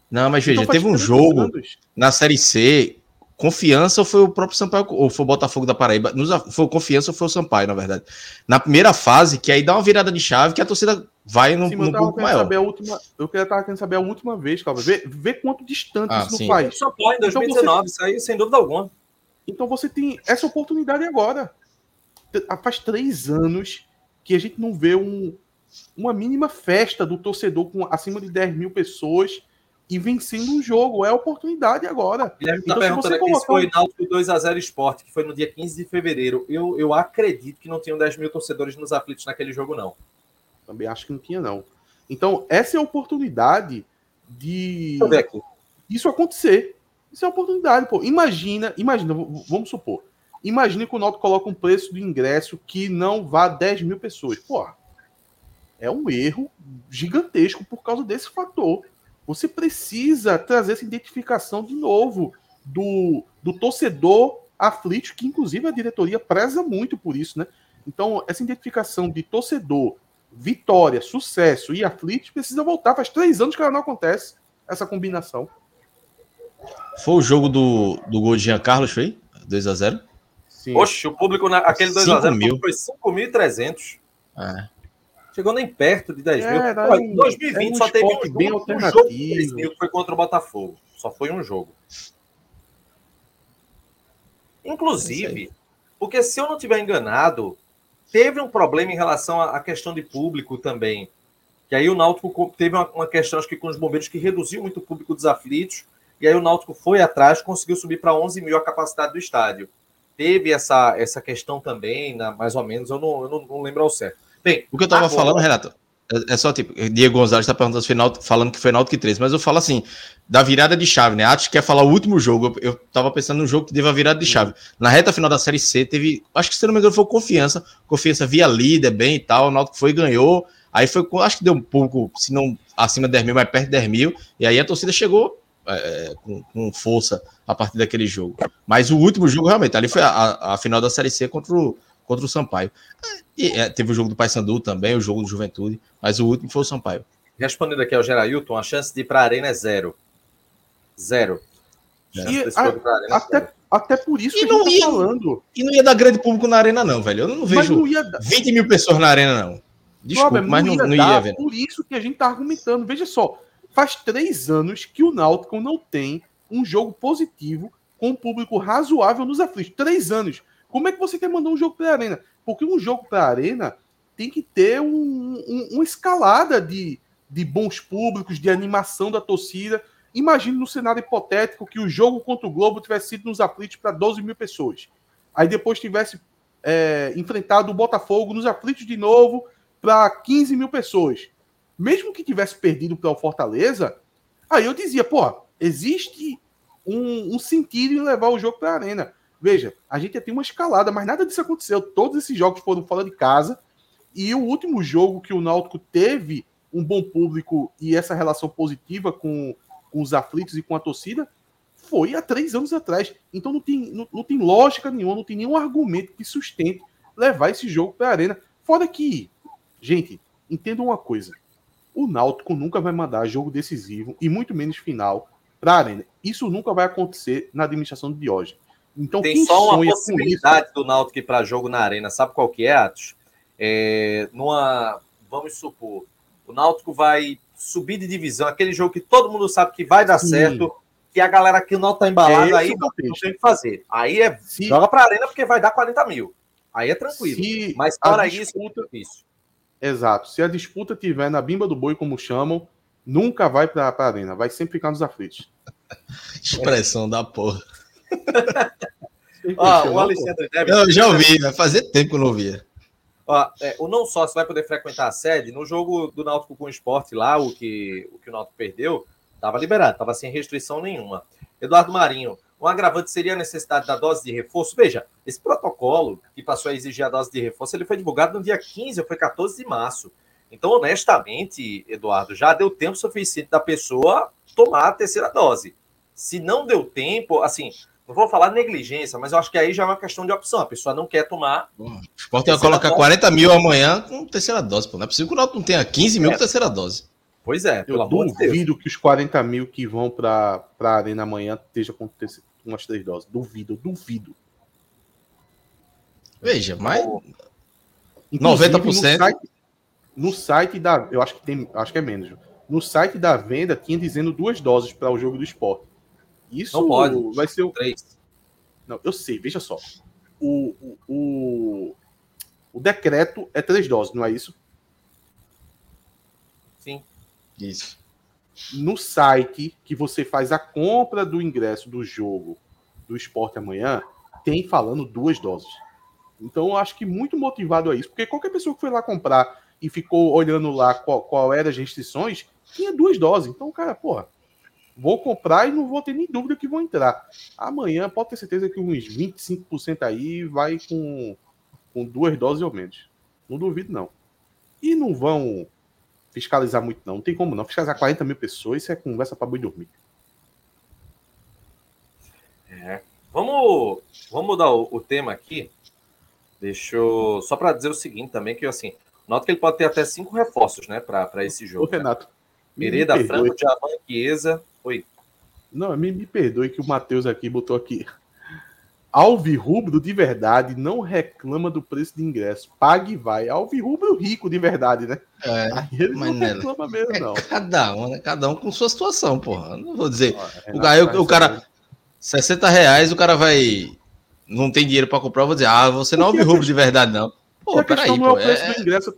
Não, mas veja, então, teve um jogo anos. na Série C, Confiança ou foi o próprio Sampaio, ou foi o Botafogo da Paraíba? Nos, foi o Confiança ou foi o Sampaio, na verdade. Na primeira fase, que aí dá uma virada de chave, que a torcida vai no, sim, no público maior. Saber a última, eu estava querendo saber a última vez, Calma. Vê, vê quanto distante ah, isso sim. não faz. O Sampaio em 2019, então você... saiu sem dúvida alguma. Então você tem essa oportunidade agora. Faz três anos que a gente não vê um, uma mínima festa do torcedor com acima de 10 mil pessoas e vencendo um jogo. É a oportunidade agora. Guilherme está então, perguntando aqui colocar... se foi Náutico 2x0 Esporte, que foi no dia 15 de fevereiro. Eu, eu acredito que não tinham 10 mil torcedores nos aflitos naquele jogo, não. Também acho que não tinha, não. Então, essa é a oportunidade de isso acontecer. Isso é uma oportunidade, pô. Imagina, imagina, vamos supor. Imagina que o Náutico coloca um preço do ingresso que não vá 10 mil pessoas. Porra, é um erro gigantesco por causa desse fator. Você precisa trazer essa identificação de novo do, do torcedor aflito, que inclusive a diretoria preza muito por isso, né? Então, essa identificação de torcedor, vitória, sucesso e aflito precisa voltar. Faz três anos que ela não acontece, essa combinação. Foi o jogo do, do gol de Jean Carlos, foi? 2x0? Oxe, o público, na, aquele 2x0 foi 5.300. É. Chegou nem perto de 10 mil. É, em 2020 um só teve um bem jogo, um jogo de 10 mil que foi contra o Botafogo. Só foi um jogo. Inclusive, porque se eu não tiver enganado, teve um problema em relação à questão de público também. Que aí o Náutico teve uma, uma questão, acho que com os bombeiros, que reduziu muito o público dos aflitos e aí o Náutico foi atrás, conseguiu subir para 11 mil a capacidade do estádio. Teve essa, essa questão também, na, mais ou menos, eu não, eu não, não lembro ao certo. Bem, o que eu estava agora... falando, Renato, é, é só tipo, Diego Gonzalez está perguntando final, falando que foi Náutico 3, mas eu falo assim, da virada de chave, né? Acho que quer falar o último jogo. Eu, eu tava pensando no jogo que teve a virada de chave. Na reta final da Série C, teve, acho que se não me engano, foi confiança. Confiança via líder, bem e tal. O Náutico foi e ganhou. Aí foi, acho que deu um pouco, se não acima de 10 mil, mas perto de 10 mil. E aí a torcida chegou é, com, com, força a partir daquele jogo. Mas o último jogo, realmente, ali foi a, a final da Série C contra o, contra o Sampaio. E, é, teve o jogo do Paysandu também, o jogo do Juventude, mas o último foi o Sampaio. Respondendo aqui ao Gerailton, a chance de ir para a Arena é zero. Zero. E, a, arena, até, zero. até por isso e que não tá ia, falando. E não ia dar grande público na Arena, não, velho. Eu não vejo não ia 20 mil pessoas na Arena, não. Desculpa, mas não, não ia, não ia ver. Por isso que a gente tá argumentando. Veja só, Faz três anos que o Náutico não tem um jogo positivo com um público razoável nos aflitos. Três anos. Como é que você quer mandar um jogo para Arena? Porque um jogo para Arena tem que ter um, um, uma escalada de, de bons públicos, de animação da torcida. Imagine no cenário hipotético que o jogo contra o Globo tivesse sido nos aflitos para 12 mil pessoas. Aí depois tivesse é, enfrentado o Botafogo nos aflitos de novo para 15 mil pessoas mesmo que tivesse perdido para o Fortaleza, aí eu dizia, pô, existe um, um sentido em levar o jogo para a arena. Veja, a gente tem uma escalada, mas nada disso aconteceu. Todos esses jogos foram fora de casa. E o último jogo que o Náutico teve um bom público e essa relação positiva com, com os aflitos e com a torcida foi há três anos atrás. Então não tem, não, não tem lógica nenhuma, não tem nenhum argumento que sustente levar esse jogo para a arena. Fora que, gente, entendam uma coisa o Náutico nunca vai mandar jogo decisivo e muito menos final para a Arena. Isso nunca vai acontecer na administração de Diógenes. Então, tem só uma possibilidade do Náutico ir para jogo na Arena. Sabe qual que é, Atos? É, numa, vamos supor, o Náutico vai subir de divisão, aquele jogo que todo mundo sabe que vai dar Sim. certo, que a galera que não tá embalada é aí não, tem que fazer. Aí é Se... joga para a Arena porque vai dar 40 mil. Aí é tranquilo. Se Mas para disputa... isso, é difícil. Exato. Se a disputa tiver na bimba do boi, como chamam, nunca vai para a arena, vai sempre ficar nos aflitos. Expressão da porra. Ó, o Alexandre Neves. Eu já ouvi, vai fazer tempo que eu não ouvia. Ó, é, o não sócio vai poder frequentar a sede. No jogo do Náutico com o esporte lá, o que o, que o Náutico perdeu, estava liberado, estava sem restrição nenhuma. Eduardo Marinho, um agravante seria a necessidade da dose de reforço. Veja, esse protocolo que passou a exigir a dose de reforço, ele foi divulgado no dia 15, foi 14 de março. Então, honestamente, Eduardo, já deu tempo suficiente da pessoa tomar a terceira dose. Se não deu tempo, assim, não vou falar negligência, mas eu acho que aí já é uma questão de opção. A pessoa não quer tomar. O Sport vai colocar dose. 40 mil amanhã com terceira dose, pô. Não é possível que o Náutico não tenha 15 mil é. com terceira dose. Pois é, eu duvido de que os 40 mil que vão para a Arena amanhã esteja com umas três doses. Duvido, duvido. Veja, mas. Inclusive, 90%. No site, no site da. Eu acho que tem. Acho que é menos. No site da venda tinha dizendo duas doses para o jogo do esporte. Isso não pode. vai ser o. Três. Não, eu sei, veja só. O, o, o, o decreto é três doses, não é isso? Sim. Isso. No site que você faz a compra do ingresso do jogo do esporte amanhã, tem falando duas doses. Então, eu acho que muito motivado a isso, porque qualquer pessoa que foi lá comprar e ficou olhando lá qual, qual eram as restrições, tinha duas doses. Então, cara, porra, vou comprar e não vou ter nem dúvida que vão entrar. Amanhã pode ter certeza que uns 25% aí vai com, com duas doses ou menos. Não duvido, não. E não vão fiscalizar muito, não. Não tem como não. Fiscalizar 40 mil pessoas, isso é conversa para boi dormir. É. Vamos, vamos mudar o, o tema aqui. Deixa eu. Só para dizer o seguinte também, que assim, nota que ele pode ter até cinco reforços, né, para esse jogo. Ô, Renato. Mereda, Franco, Javan, Chiesa, Oi. Não, me, me perdoe que o Matheus aqui botou aqui. Alvirrubro de verdade não reclama do preço de ingresso. Pague e vai. Alvirrubro rico de verdade, né? É, Aí ele não reclama mesmo, é não. Cada um, né? Cada um com sua situação, porra. Não vou dizer. Ó, o, cara, o, o cara, 60 reais, o cara vai. Não tem dinheiro para comprar, eu vou dizer, ah, você não é alvirrubro de verdade, não. Pô, peraí, pô. É o preço é... do ingresso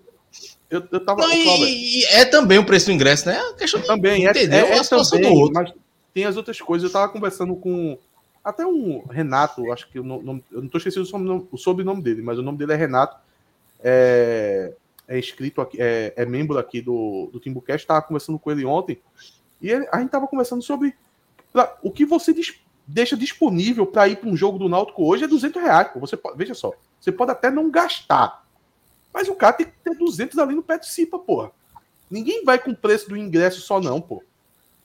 eu, eu tava. Não, e, é também o preço do ingresso, né? A questão também, é, entender é, é, a situação também, do outro. Mas tem as outras coisas. Eu tava conversando com até um Renato, acho que eu não, eu não tô esquecendo o sobrenome, o sobrenome dele, mas o nome dele é Renato. É, é inscrito aqui, é, é membro aqui do, do Timbucast. Tava conversando com ele ontem. E ele, a gente tava conversando sobre pra, o que você dis, deixa disponível para ir para um jogo do Náutico hoje é 200 reais. Pô. Você pode, veja só, você pode até não gastar mas o cara tem que ter 200 ali no Cipa, porra. Ninguém vai com o preço do ingresso só, não, pô.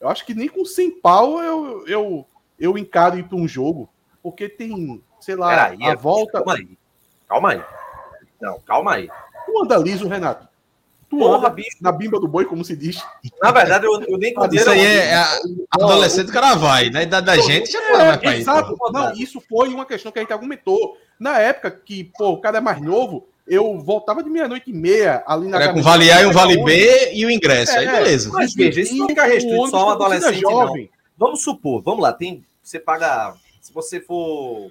Eu acho que nem com 100 pau eu, eu, eu encaro ir para um jogo. Porque tem, sei lá, a volta. Calma aí. Calma aí. Não, calma aí. Tu anda liso, Renato. Tu Porra, anda bicho. na bimba do boi, como se diz. Na verdade, eu, eu nem Isso aí é, é adolescente, o cara vai. Na idade da gente, já não é mais pra Exato. Isso, não, isso foi uma questão que a gente argumentou. Na época que, pô, o cara é mais novo, eu voltava de meia-noite e meia ali na. Era com Vale A e um Vale B e o ingresso. É, aí beleza. Mas veja, isso não fica restrito só um adolescente. Jovem. Não. Vamos supor, vamos lá, tem. Você paga. Se você for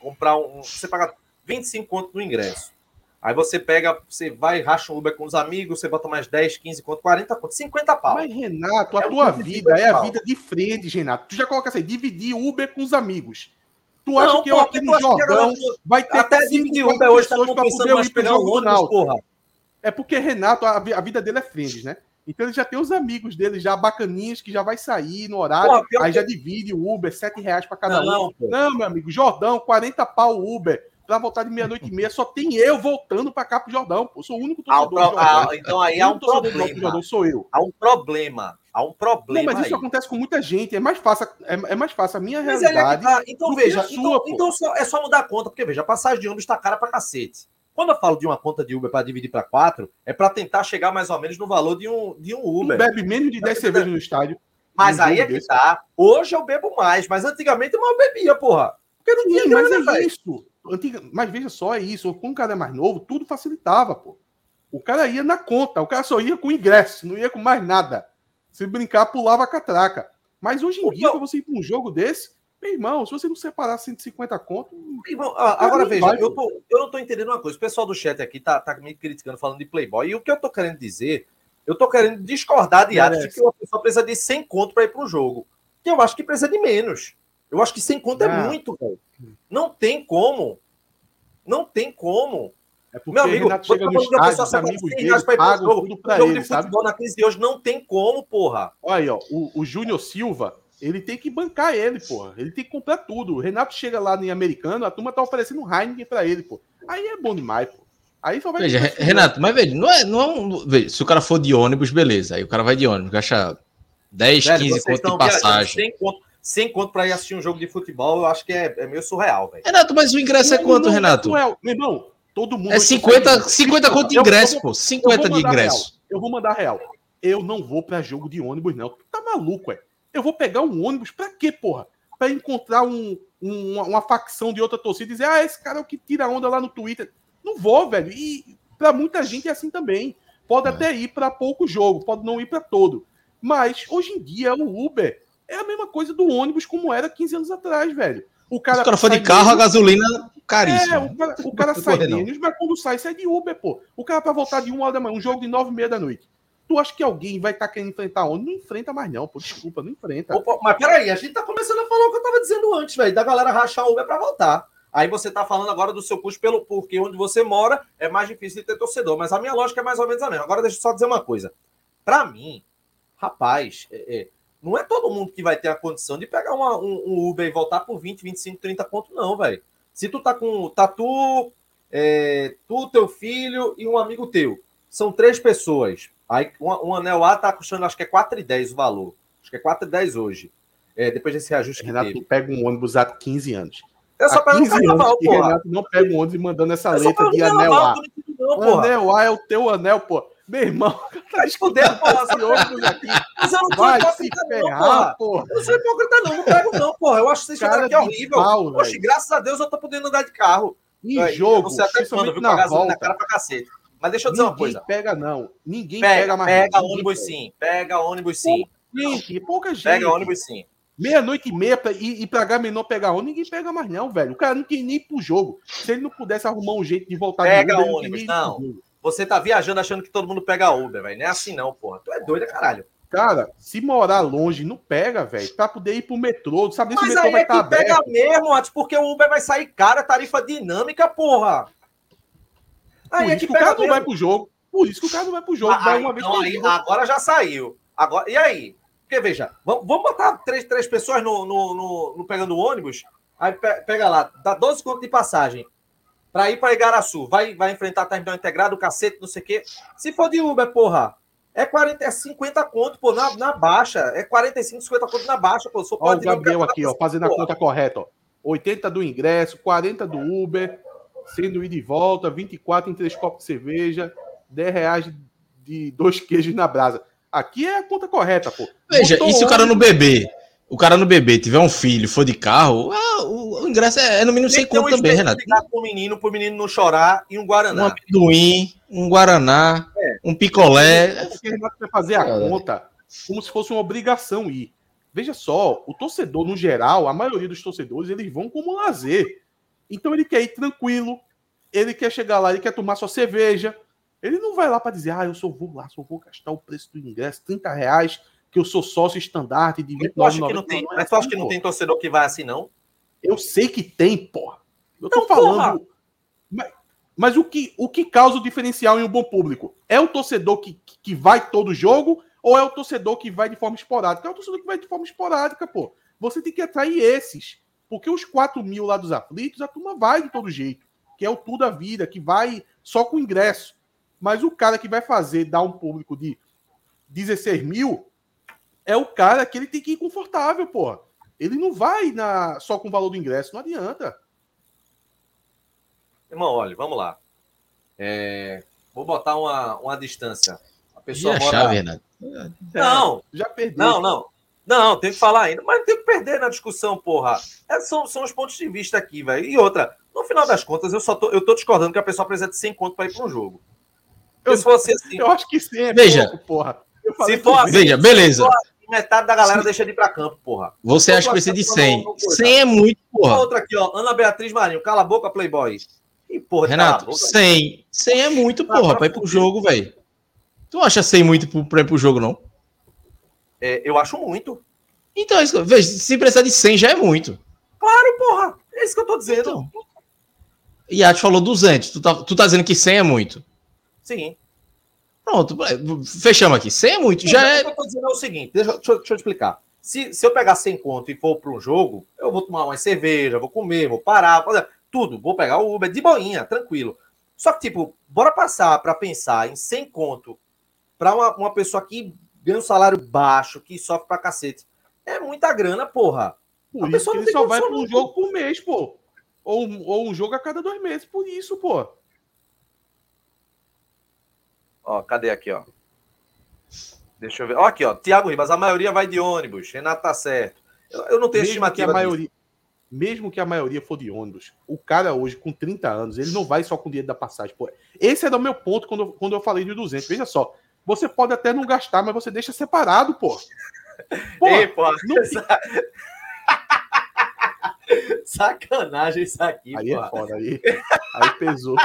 comprar um. Você paga 25 conto no ingresso. Aí você pega, você vai, racha um Uber com os amigos, você bota mais 10, 15 conto, 40 conto, 50 pau. Mas, Renato, a é tua vida é a vida de frente, Renato. Tu já coloca assim, dividir Uber com os amigos. Tu acha não, que eu aqui no Jordão vai ter até dividir Uber hoje tá compensando mais pegar o ônibus, porra. É porque Renato, a, a vida dele é friends, né? Então ele já tem os amigos dele já bacaninhos que já vai sair no horário, Pô, aí que... já divide o Uber, 7 reais para cada não, um. Não, não, meu amigo, Jordão, 40 pau Uber para voltar de meia-noite e meia, só tem eu voltando para cá pro Jordão. Eu sou o único torcedor. Ah, pro... ah, então aí há um problema. Jordão sou eu. Há um problema. Há um problema. Não, mas isso aí. acontece com muita gente. É mais fácil, é, é mais fácil a minha mas é realidade. Tá. Então veja, sua, então, então é só mudar a conta, porque veja, a passagem de ônibus está cara para cacete. Quando eu falo de uma conta de Uber para dividir para quatro, é para tentar chegar mais ou menos no valor de um, de um Uber. bebe menos de 10 cervejas no estádio. Mas aí é que desse. tá. Hoje eu bebo mais, mas antigamente eu não bebia, porra. Porque não tinha Sim, mas é isso. Antiga, mas veja só, é isso. Quando o cara é mais novo, tudo facilitava, pô. O cara ia na conta, o cara só ia com ingresso, não ia com mais nada. Se brincar, pulava a catraca. Mas hoje em dia, para você ir para um jogo desse, meu irmão, se você não separar 150 conto. Irmão, agora veja, eu, tô, eu não tô entendendo uma coisa. O pessoal do chat aqui tá, tá me criticando, falando de Playboy. E o que eu tô querendo dizer, eu tô querendo discordar de Atos de que uma pessoa precisa de 100 conto para ir para um jogo. Que eu acho que precisa de menos. Eu acho que 100 conto é Ah. muito, velho. Não tem como. Não tem como. É porque Meu amigo, Renato chega tá no estádio, os amigos 100 dele reais pra ir pro pagam jogo. tudo pra jogo ele, de sabe? futebol na 15 de hoje não tem como, porra. Olha aí, ó, o, o Júnior Silva, ele tem que bancar ele, porra. Ele tem que comprar tudo. O Renato chega lá em americano, a turma tá oferecendo um Heineken pra ele, pô. Aí é bom demais, pô. Aí só vai. Veja, Re- Renato, mas veja, não é, não é um. Veja, se o cara for de ônibus, beleza. Aí o cara vai de ônibus, gasta 10, Velho, 15 vocês conto de passagem. 100 conto, 100 conto pra ir assistir um jogo de futebol, eu acho que é, é meio surreal, velho. Renato, mas o ingresso é Não, quanto, não, Renato? não é- meu irmão, todo mundo. É 50, 50 conto de eu ingresso, pô. eu 50 vou de ingresso. real. Eu vou mandar real. Eu não vou pra jogo de ônibus, não. Tu tá maluco, é? Eu vou pegar um ônibus pra quê, porra? Pra encontrar um, um- uma, uma facção de outra torcida e dizer, ah, esse cara é o que tira onda lá no Twitter. Não vou, velho. E pra muita gente é assim também. Pode É. até ir pra pouco jogo, pode não ir pra todo. Mas hoje em dia o Uber é a mesma coisa do ônibus como era 15 anos atrás, velho. O cara, cara for de carro, a menos- gasolina é, caríssima. o cara, o cara sai menos, mas quando sai, sai de Uber, pô. O cara pra voltar de uma hora da manhã, um jogo de nove e meia da noite. Tu acha que alguém vai estar querendo enfrentar onde? Não enfrenta mais, não, pô. Desculpa, não enfrenta. Opa, mas peraí, a gente tá começando a falar o que eu tava dizendo antes, velho, da galera rachar Uber pra voltar. Aí você tá falando agora do seu custo pelo porque onde você mora é mais difícil de ter torcedor, mas a minha lógica é mais ou menos a mesma. Agora deixa eu só dizer uma coisa. Pra mim, rapaz, é- é, não é todo mundo que vai ter a condição de pegar uma- um, um Uber e voltar por 20, 25, 30 conto, não, velho. Se tu tá com. Tá tu, é, tu, teu filho e um amigo teu. São três pessoas. Aí um, um anel A tá custando, acho que é 4,10 o valor. Acho que é 4,10 hoje. É, depois desse reajuste que Renato teve. não pega um ônibus há 15 anos. Eu só pego um 15 anos carnaval, que porra. Renato não pega um ônibus e mandando essa letra de anel A. não. Anel A é o teu anel, pô. Meu irmão, tá escutando porra. esse ônibus aqui. Mas eu não sou Vai hipócrita, não, porra. ferrar, porra. Eu não sou hipócrita, não. Não pego, não, porra. Eu acho que vocês Cara é de horrível. pau, Poxa, velho. graças a Deus eu tô podendo andar de carro. Em Aí, jogo, Você até quando, viu? Com a na gasolina na cara pra cacete. Mas deixa eu dizer uma ninguém coisa. pega, não. Ninguém pega, Pega, mais. pega Ninguém ônibus pega. sim. Pega ônibus sim. Gente, pouca gente. Pega ônibus sim. Meia-noite e meia pra, e, e pra Gamenon pegar ônibus, ninguém pega mais, não, velho. O cara não quer nem ir pro jogo. Se ele não pudesse arrumar um jeito de voltar Pega de Uber, ele ônibus, não. Você tá viajando achando que todo mundo pega Uber, velho. Não é assim não, porra. Tu é doido, caralho. Cara, se morar longe, não pega, velho. Pra poder ir pro metrô, sabe nem se o Mas metrô aí vai é estar pega aberto. mesmo, Atos, porque o Uber vai sair caro, é tarifa dinâmica, porra. Por Aí é isso que que o cara pega não mesmo. vai pro jogo. Por isso que o cara não vai pro jogo. Ah, vai uma vez por aí, agora já saiu. Agora, e aí? Porque, veja, vamos, vamos botar três, três pessoas no, no, no- no pegando ônibus, aí pe- pega lá, dá 12 conto de passagem para ir para Igaraçu, vai, vai enfrentar terminal integrado, o cacete, não sei o quê. Se for de Uber, porra, é, 40, é 50 conto, pô, na, na baixa. É 45, 50 conto na baixa, pô. Só Ó, o pode Gabriel aqui, ó, fazendo a Porra. conta correta, ó. 80 do ingresso, 40 do Uber, sendo ida e volta, 24 em três copos de cerveja, 10 reais de dois queijos na brasa. Aqui é a conta correta, pô. Veja, Botou e se o cara ônibus, bebê, o cara no bebê tiver um filho, for de carro, ah, o, o ingresso é, é no mínimo Tem 100 que ter um conto também, Renato. pro menino, pro menino não chorar e um Um Guaraná. amendoim, um guaraná, um picolé. Porque o Renato vai fazer a conta como se fosse uma obrigação ir. Veja só, o torcedor, no geral, a maioria dos torcedores, eles vão como lazer. Então ele quer ir tranquilo, ele quer chegar lá, ele quer tomar sua cerveja. Ele não vai lá para dizer, ah, eu só vou lá, só vou gastar o preço do ingresso, 30 reais, que eu sou sócio estandarte de Mas tu acha que 29,90. não tem, Não é mas tu acha assim, que não tem torcedor que vai assim, não? Eu sei que tem, porra. Eu tô Então, falando. Mas, mas o, que, o que causa o diferencial em um bom público? É o torcedor que, que vai todo jogo ou é o torcedor que vai de forma esporádica? É o torcedor que vai de forma esporádica, pô. Você tem que atrair esses. Porque os 4 mil lá dos aflitos, a turma vai de todo jeito. Que é o tudo da vida, que vai só com ingresso. Mas o cara que vai fazer, dar um público de 16 mil, é o cara que ele tem que ir confortável, porra. Ele não vai na, só com o valor do ingresso, não adianta. Irmão, olha, vamos lá. É, vou botar uma, uma distância. A E pessoa a mora... chave, Renato? Não, Já perdeu. não, não. Não, tem que falar ainda. Mas não tem que perder na discussão, porra. É, são, são os pontos de vista aqui, velho. E outra, no final das contas, eu só tô, eu tô discordando que a pessoa precisa de 100 conto para ir para um jogo. Eu- se fosse assim, Eu acho que sim, é Veja. pouco, porra. Eu falei Se for assim- Veja, beleza. Metade da galera deixa de ir para campo, porra. Você acha que precisa de achando 100. uma coisa. 100 é muito, porra. outra aqui, ó. Ana Beatriz Marinho. Cala a boca, Playboy. E porra, Renato, boca. 100. 100 é muito, Ah, porra, pra pra ir pro jogo, velho. Tu acha 100 muito pra ir pro jogo, não? É, eu acho muito. Então, é isso, veja, se precisar de 100 já é muito. Claro, porra. É isso que eu tô dizendo. Então. E a falou 200. Tu tá, tu tá dizendo que 100 é muito. Sim. Pronto, fechamos aqui. 100 é muito. Já é... O que eu tô dizendo é o seguinte, deixa, deixa, eu- deixa eu explicar. Se, se eu pegar 100 conto e for para um jogo, eu vou tomar uma cerveja, vou comer, vou parar, vou fazer tudo. Vou pegar o Uber de boinha, tranquilo. Só que, tipo, bora passar para pensar em 100 conto para uma, uma pessoa que ganha um salário baixo, que sofre pra cacete. É muita grana, porra. Por A isso pessoa que não ele tem só vai para um jogo por mês, pô. Ou, um- ou um jogo a cada dois meses, por isso, pô. Ó, cadê aqui, ó? Deixa eu ver. Ó, aqui, ó. Tiago Ribas, a maioria vai de ônibus. Renato tá certo. Eu, eu não tenho Mesmo que estimativa. a disso. maioria, mesmo que a maioria for de ônibus, o cara hoje com 30 anos, ele não vai só com o dinheiro da passagem, pô. Esse era o meu ponto quando eu, quando eu falei de 200. Veja só, você pode até não gastar, mas você deixa separado, pô. Pô, Ei, porra. não- Sacanagem isso aqui, aí é porra. foda, aí, aí pesou.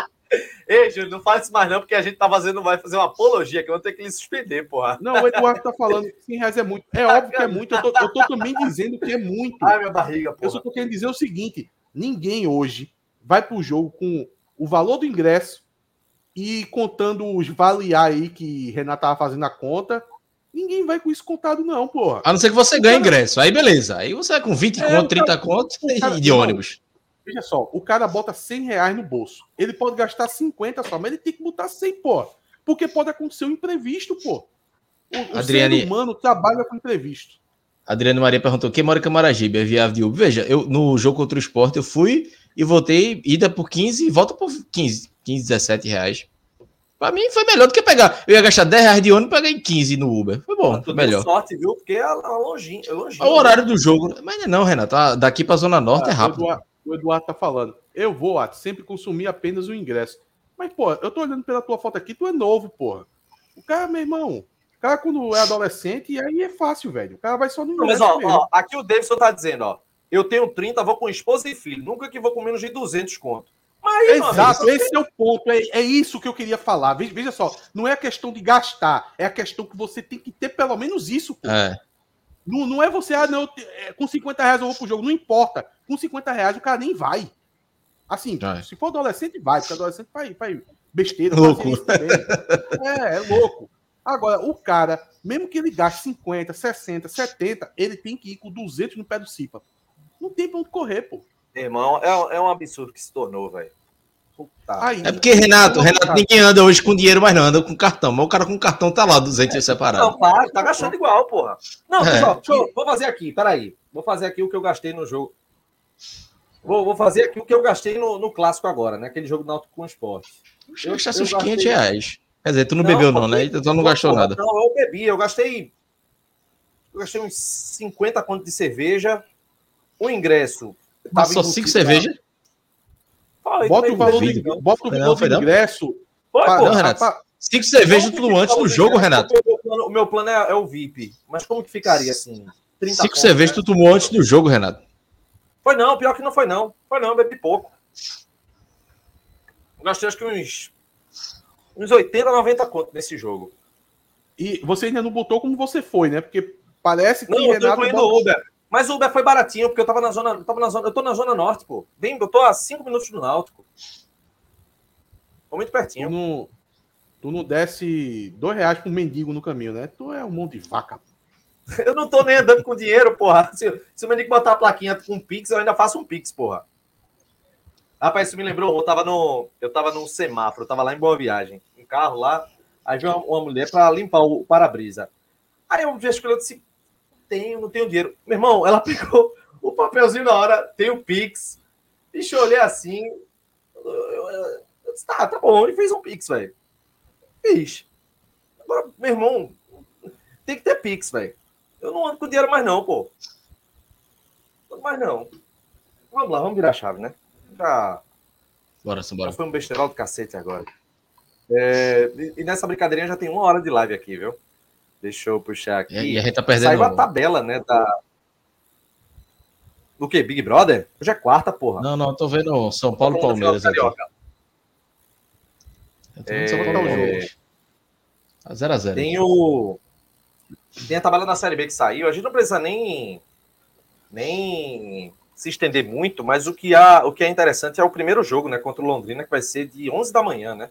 Ei, Júlio, não faz isso mais não, porque a gente tá fazendo, vai fazer uma apologia que eu vou ter que lhe suspender, porra. Não, o Eduardo tá falando que 100 reais é muito. É óbvio que é muito, eu tô, eu tô também dizendo que é muito. Ai, minha barriga, Eu porra. só tô querendo dizer o seguinte: ninguém hoje vai pro jogo com o valor do ingresso e contando os valiar aí que Renato tava fazendo a conta. Ninguém vai com isso contado, não, porra. A não ser que você ganhe ingresso. Aí beleza. Aí você vai com 20 É, conto, o 30 conto o cara- e de não. ônibus. Veja só, o cara bota 100 reais no bolso. Ele pode gastar 50 só, mas ele tem que botar 100, pô. Porque pode acontecer um imprevisto, pô. O, o Adriane- ser humano trabalha com imprevisto. Adriano Maria perguntou: quem mora em Camaragibe? É viável de Uber? Veja, eu no jogo contra o esporte eu fui e voltei, ida por 15 e volta por 15, 15, 17 reais. Pra mim foi melhor do que pegar. Eu ia gastar 10 reais de ônibus e peguei 15 no Uber. Foi bom, foi melhor. sorte, viu? Porque é longinho. É longinho. É o horário do jogo. Mas não, é não, Renato. Ah, Daqui pra Zona Norte é Ah, rápido. O Eduardo, o Eduardo tá falando. Eu vou, Atos, sempre consumir apenas o ingresso. Mas, pô, eu tô olhando pela tua foto aqui, tu é novo, porra. O cara, meu irmão, o cara quando é adolescente, aí é fácil, velho. O cara vai só no Não, mas, ó, mesmo. ó, aqui o Davidson tá dizendo, ó. Eu tenho 30, vou com esposa e filho. Nunca que vou com menos de 200 conto. Mas Exato, amigo, esse é o ponto. É, é isso que eu queria falar. Veja, veja só, não é a questão de gastar, é a questão que você tem que ter pelo menos isso, pô. É. Não, não é você, ah, não, é, com 50 reais eu vou pro jogo. Não importa. Com 50 reais o cara nem vai. Assim, É. se for adolescente, vai, porque adolescente vai, vai besteira. Louco. isso também. É, é louco. Agora, o cara, mesmo que ele gaste 50, 60, 70, ele tem que ir com 200 no pé do Cipa. Não tem pra onde correr, pô. irmão, é, é um absurdo que se tornou, velho. Puta. É porque, Renato, Renato, ninguém anda hoje com dinheiro, mas não anda com cartão. Mas o cara com cartão tá lá, 200 separado. Não, claro, tá gastando igual, porra. Não, É. pessoal, deixa eu- vou fazer aqui, peraí. Vou fazer aqui o que eu gastei no jogo. Vou, vou fazer aqui o que eu gastei no, no clássico agora, né? Aquele jogo náutico com esporte. Eu eu- gastasse eu uns gastei- 500 reais. Quer dizer, tu não, Não, bebeu não, né? Então não gastou Porra, nada. Não, eu bebi, eu gastei. Eu gastei uns 50 contos de cerveja. O ingresso. Mas tava só embutido 5 lá. cervejas? Bota o valor, foi, do, bota o valor do não? ingresso. Foi, pa- pô. Não, Renato. 5 cervejas antes do o jogo? Renato. O meu plano, o meu plano é, é o VIP. Mas como que ficaria assim? 30 5 contos, cervejas né? tu tomou antes do jogo, Renato. Foi não, pior que não foi não. Foi não, bebi pouco. Eu gastei acho que uns. Uns 80, 90 contos nesse jogo. E você ainda não botou como você foi, né? Porque parece que Não, eu tô Renato incluindo bota- o Uber. Mas o Uber foi baratinho, porque eu tava na zona. Eu, tava na zona, eu tô na zona norte, pô. Bem, eu tô a 5 minutos do Náutico. Tô muito tu pertinho. não, tu não desce dois reais pro mendigo no caminho, né? Tu é um monte de vaca. Eu não tô nem andando com dinheiro, porra. Se, se o mendigo botar a plaquinha com Pix, eu ainda faço um Pix, porra. Rapaz, isso me lembrou, eu tava no. Eu tava num semáforo, eu tava lá em Boa Viagem, um carro lá, aí veio uma, uma mulher pra limpar o para-brisa. Aí eu gesticulei, eu disse, tenho, não tenho dinheiro. Meu irmão, ela pegou o papelzinho na hora, tem o Pix. Bicho, eu olhei assim. Eu, eu- eu disse, tá, tá bom, ele fez um Pix, velho. Fiz. Agora, meu irmão, tem que ter Pix, velho. Eu não ando com dinheiro mais, não, pô. Mais não. Vamos lá, vamos virar a chave, né? Já, Bora, já simbora. foi um besterol do cacete agora. É, e nessa brincadeirinha já tem uma hora de live aqui, viu? Deixa eu puxar aqui. E a gente tá perdendo. Saiu a tabela, né? Da... Do que? Big Brother? Hoje é quarta, porra. Não, não, tô vendo São Paulo do final Palmeiras aqui. Eu tô vendo São Paulo É, Palmeiras. A 0x0. Tem o. tem a tabela da Série B que saiu. A gente não precisa nem, nem se estender muito, mas o que, há, o que é interessante é o primeiro jogo, né? Contra o Londrina, que vai ser de 11 da manhã, né?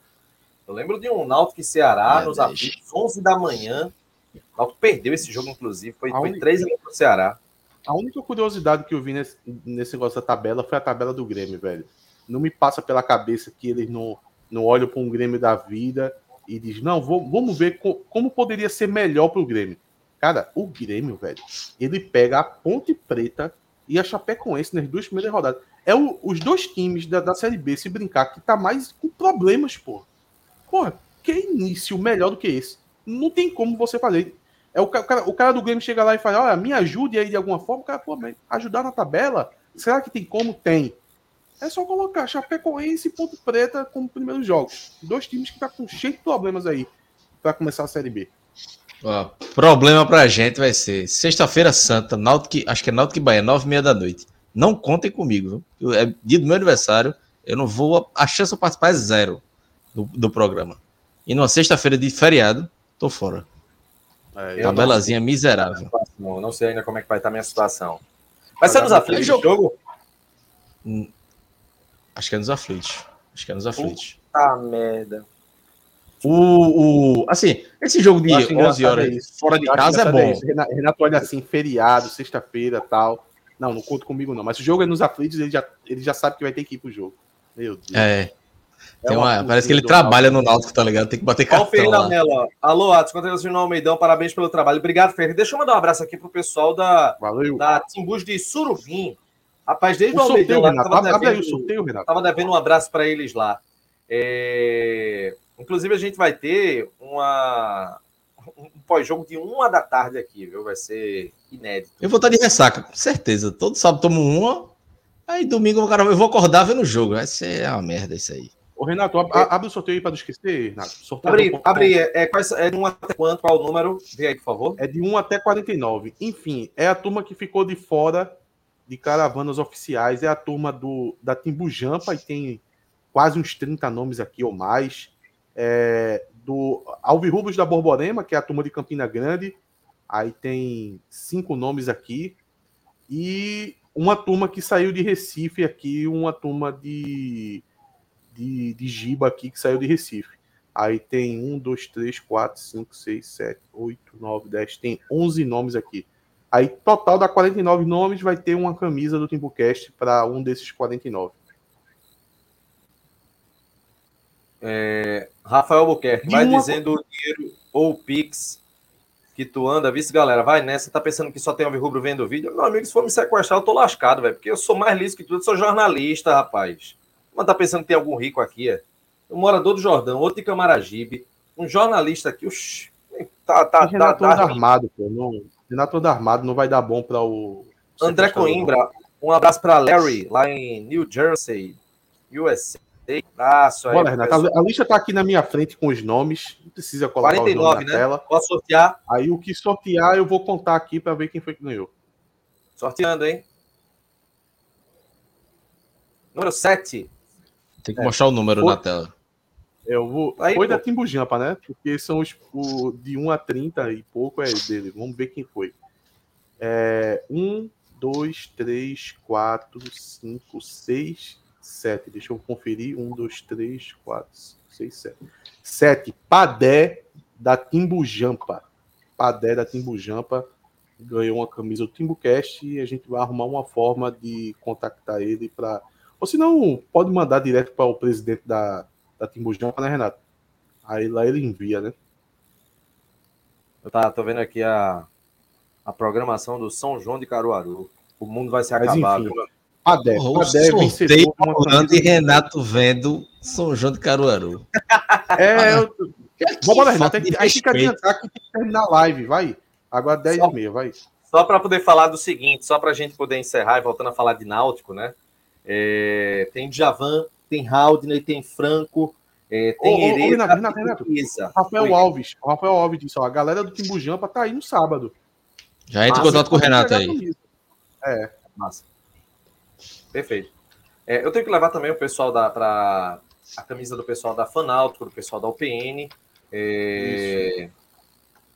Eu lembro de um Náutico e Ceará É, nos aflitos, 11 da manhã. O Náutico perdeu esse jogo, inclusive. Foi, A foi única- 3 para o Ceará. A única curiosidade que eu vi nesse, nesse negócio da tabela foi a tabela do Grêmio, velho. Não me passa pela cabeça que eles não, não olham para um Grêmio da vida e diz não, vou- vamos ver co- como poderia ser melhor para o Grêmio. Cara, o Grêmio, velho, ele pega a Ponte Preta e a Chapecoense nas duas primeiras rodadas. É o- os dois times da, da Série B, se brincar, que tá mais com problemas, pô. Porra, que início melhor do que esse? Não tem como você fazer. É o, ca- o cara, o cara do Grêmio chega lá e fala: Olha, me ajude aí de alguma forma. O cara, pô, ajudar na tabela? Será que tem como? Tem. É só colocar Chapecoense e Ponto Preta como primeiros jogos. Dois times que tá com cheio de problemas aí para começar a Série B. Ó, problema pra gente vai ser sexta-feira santa, Náutico, acho que é Náutico e Bahia, nove e meia da noite. Não contem comigo, viu? É dia do meu aniversário, eu não vou, a chance de participar é zero do, do programa. E numa sexta-feira de feriado, tô fora. É, Tabelazinha miserável. Não, não sei ainda como é que vai estar a minha situação. Mas nos é aflitos jogo. o jogo? Acho que é nos aflitos. Acho que é nos aflitos. Ah, merda. O, o, assim, esse jogo de Eu acho 11 engraçado horas isso. fora de casa é bom. isso. Renato, olha assim, feriado, sexta-feira tal. Não, não conta comigo não. Mas se o jogo é nos aflitos, ele já, ele já sabe que vai ter que ir pro jogo. Meu Deus. É. Tem uma uma- parece que ele trabalha no Náutico. Tá ligado? Tem que bater Ó, cartão Ferreira lá. Mello. ó. Alô, Atos, continuação no Almeidão, parabéns pelo trabalho. Obrigado, Ferreira. Deixa eu mandar um abraço aqui pro pessoal da, Valeu. da Timbus de Surubim. Rapaz, desde o, O Almeidão sorteio, lá, Renato. tava abre aí devendo, sorteio, Renato. tava devendo um abraço para eles lá. É, Inclusive, a gente vai ter uma... um pós-jogo de uma da tarde aqui, viu? Vai ser inédito. Eu vou estar de ressaca, com certeza. Todo sábado tomo uma. Aí domingo cara, eu vou acordar vendo o jogo. Vai ser uma merda isso aí. Ô, Renato, ab- a- abre o sorteio aí pra não esquecer, Renato. Sorteio Abre, do- abre é, quais- é de um até quanto? Qual o número? Vê aí, por favor. É de 1 até 49. Enfim, é a turma que ficou de fora de caravanas oficiais. É a turma do, da Timbujampa, e tem quase uns 30 nomes aqui ou mais. É, do Alvirrubos da Borborema, que é a turma de Campina Grande. Aí tem cinco nomes aqui. E uma turma que saiu de Recife aqui, uma turma de, de, de Giba aqui que saiu de Recife. Aí tem 1, 2, 3, 4, 5, 6, 7, 8, 9, 10. Tem 11 nomes aqui. Aí, total da 49 nomes, vai ter uma camisa do Timbucast para um desses 49. Rafael Albuquerque, De vai uma- dizendo o dinheiro ou o Pix que tu anda, vice galera, vai nessa, tá pensando que só tem o rubro vendo vídeo? Meu amigo, se for me sequestrar, eu tô lascado, velho, porque eu sou mais liso que tudo, eu sou jornalista, rapaz. Mas tá pensando que tem algum rico aqui, é? Um morador do Jordão, outro de Camaragibe, um jornalista aqui, oxi, tá, tá, tá, Renato tá, armado, pô. Não, Renato anda armado, não vai dar bom para o. André Coimbra, um abraço pra Larry, lá em New Jersey, USA. Abraço aí. Bora, Renato. A, a lista tá aqui na minha frente com os nomes. Não precisa colocar 49, os nomes na né? tela. Posso sortear? Aí o que sortear, eu vou contar aqui para ver quem foi que ganhou. Sorteando, hein? Número 7. Tem que mostrar o número Foi- na tela. Eu vou. Aí, foi pô. da Timbujampa, né? Porque são os o, de 1 a 30 e pouco é dele. Vamos ver quem foi. É, 1, 2, 3, 4, 5, 6, 7. Deixa eu conferir. 1, 2, 3, 4, 5, 6, 7. 7. Padé da Timbujampa. Padé da Timbujampa ganhou uma camisa do Timbucast e a gente vai arrumar uma forma de contactar ele para. Ou se não, pode mandar direto para o presidente da, da Timbujampa, né, Renato? Aí lá ele envia, né? Eu tá, tô vendo aqui a, a programação do São João de Caruaru. O mundo vai se Mas acabar. enfim. viu? Padé, O Padé é vencedor rolando e. Renato vendo São João de Caruaru. É, eu... Vamos lá, Renato. Aí fica adiantar que tem que terminar a live, vai. Agora 10 Só- e meia, vai. Só para poder falar do seguinte, só para a gente poder encerrar e voltando a falar de Náutico, né? É, tem Djavan, tem Haldner, tem Franco, é, tem Ô, ô, ô, Hereda, Renato, Renato, Renato. Rafael Oi. Alves. O Rafael Alves disse, ó, a galera do Timbujampa tá aí no sábado. Já entra em contato com o Renato aí. camisa. Massa. Perfeito. É, eu tenho que levar também o pessoal da para a camisa do pessoal da Fanáutico, do pessoal da UPN. É,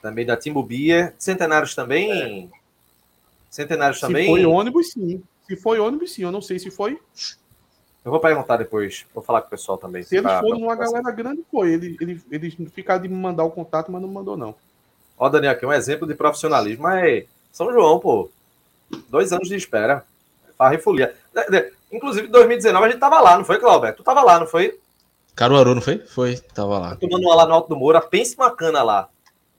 também da Timbu Bia. Centenários também. Centenários Se também. foi ônibus, sim. Se foi ônibus, sim. Eu não sei se foi. Eu vou perguntar depois. Vou falar com o pessoal também. Se eles Pra- foram pra- numa galera grande, foi. Ele, ele, eles ficaram de me mandar o contato, mas não mandou, não. Ó, Daniel, aqui um exemplo de profissionalismo. Mas São João, pô. Dois anos de espera. Farra e folia. De- de- Inclusive, em 2019 a gente tava lá, não foi, Cláudio? Tu tava lá, não foi? Caruaru, não foi? Foi, tava lá. Tomando uma lá no Alto do Moura. Pense uma cana lá.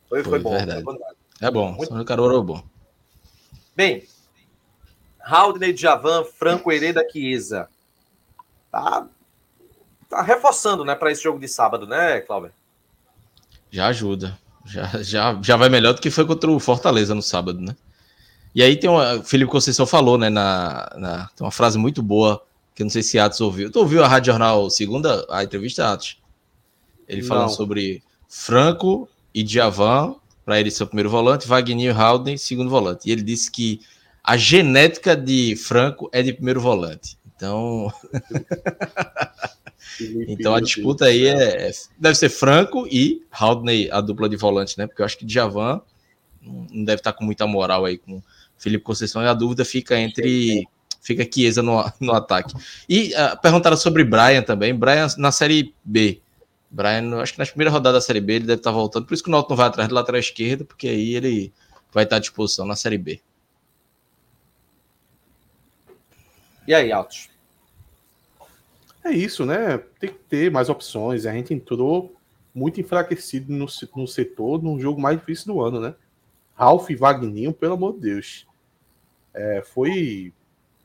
Foi, foi, Foi, bom. verdade. foi bom. É bom, Muito- São Caruaru é bom. Bem, Haldney, Djavan, Franco Hereda, Chiesa. Tá, tá reforçando, né, para esse jogo de sábado, né, Cláudio? Já ajuda. Já, já, já vai melhor do que foi contra o Fortaleza no sábado, né? E aí tem uma. O Felipe Conceição falou, né? Na, na, tem uma frase muito boa, que eu não sei se Atos ouviu. Tu ouviu a Rádio Jornal segunda, a entrevista, Atos? Ele Não. falando sobre Franco e Djavan, para ele ser o primeiro volante, Wagner e Haldane, segundo volante. E ele disse que a genética de Franco é de primeiro volante. Então, então a disputa aí é, é- deve ser Franco e Haldney, a dupla de volante, né? Porque eu acho que Djavan não deve estar com muita moral aí com Felipe Conceição e a dúvida fica entre fica Chiesa no, no ataque. E ah, perguntaram sobre Brian também. Brian na Série B. Brian, acho que nas primeiras rodadas da Série B ele deve estar voltando. Por isso que o Náutico não vai atrás do lateral esquerdo, porque aí ele vai estar à disposição na Série B. E aí, Altos? É isso, né? Tem que ter mais opções. A gente entrou muito enfraquecido no, no setor, num jogo mais difícil do ano, né? Ralf e Wagninho, pelo amor de Deus. É, foi.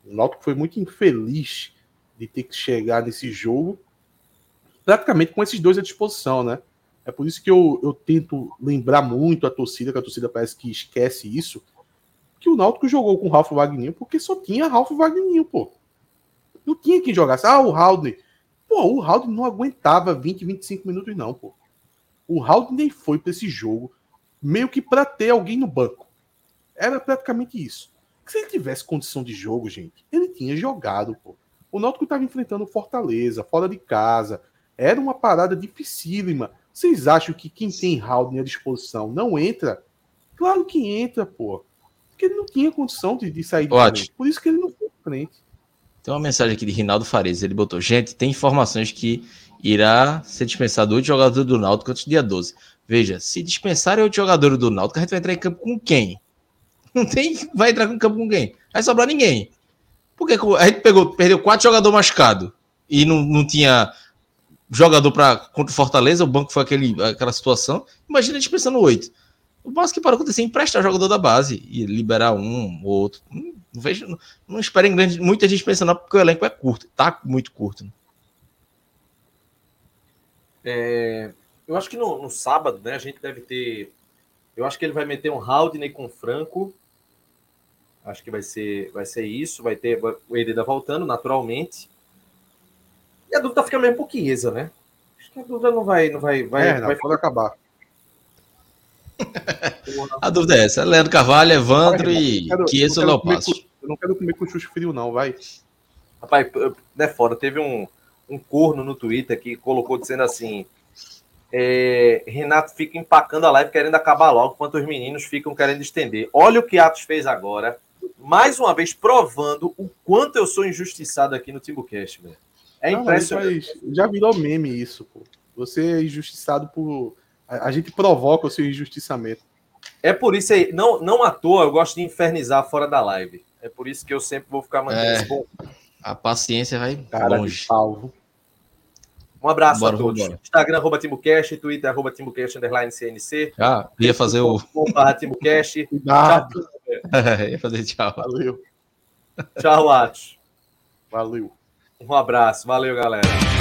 O Náutico foi muito infeliz de ter que chegar nesse jogo praticamente com esses dois à disposição, né? É por isso que eu, eu tento lembrar muito a torcida, que a torcida parece que esquece isso, que o Náutico jogou com o Ralf Wagninho porque só tinha Ralf Wagninho, pô. Não tinha quem jogasse. Ah, o Haldane. Pô, o Haldane não aguentava 20, 25 minutos, não, pô. O Haldane nem foi para esse jogo meio que para ter alguém no banco. Era praticamente isso. Se ele tivesse condição de jogo, gente, ele tinha jogado, pô. O Náutico estava enfrentando Fortaleza, fora de casa. Era uma parada dificílima. Vocês acham que quem tem Haldane à disposição não entra? Claro que entra, pô. Porque ele não tinha condição de, de sair de Ótimo. Por isso que ele não foi frente. Tem uma mensagem aqui de Rinaldo Fares. Ele botou: Gente, tem informações que irá ser dispensado oito jogadores do Náutico antes do dia 12. Veja, se dispensarem oito jogadores do Náutico, a gente vai entrar em campo com quem? Não tem. Vai entrar em campo com quem? Vai sobrar ninguém. Porque a gente pegou, perdeu quatro jogadores machucados e não, não tinha jogador para contra o Fortaleza, o banco foi aquele, aquela situação. Imagina dispensando oito. O máximo que pode acontecer é emprestar jogador da base e liberar um ou outro. Não, não vejo, não, não esperem grande, muita gente pensando, porque o elenco é curto, tá muito curto. né? É, eu acho que no, no sábado, né, a gente deve ter. Eu acho que ele vai meter um Haldney com Franco. Acho que vai ser, vai ser isso. Vai ter o Hereda voltando, naturalmente. E a dúvida fica mesmo por Chiesa, né? Acho que a dúvida não vai. Não vai, vai, é, não, vai pode acabar. A dúvida é essa: Leandro Carvalho, Evandro e Chiesa eu ou quero comer Leopasso. com- Eu não quero comer com chuchu frio, não, vai. Rapaz, né, foda. Teve um, um corno no Twitter que colocou dizendo assim: é, Renato fica empacando a live querendo acabar logo, enquanto os meninos ficam querendo estender. Olha o que Atos fez agora, mais uma vez provando o quanto eu sou injustiçado aqui no Timbucast, velho. É Não, mas- impressionante. mas já virou meme isso, pô. Você é injustiçado por. A, a gente provoca o seu injustiçamento. É por isso aí, não, não à toa eu gosto de infernizar fora da live. É por isso que eu sempre vou ficar mantendo É. esse bom. A paciência vai Cara longe. de salvo. Um abraço Bora, a todos. vambora. Instagram, arroba Timbucast, Twitter, arroba Timbucast, underline CNC. Já ia fazer o. Barra Timbucast. Cuidado. ia fazer tchau. Valeu. Tchau, Atos. Valeu. Um abraço. Valeu, galera.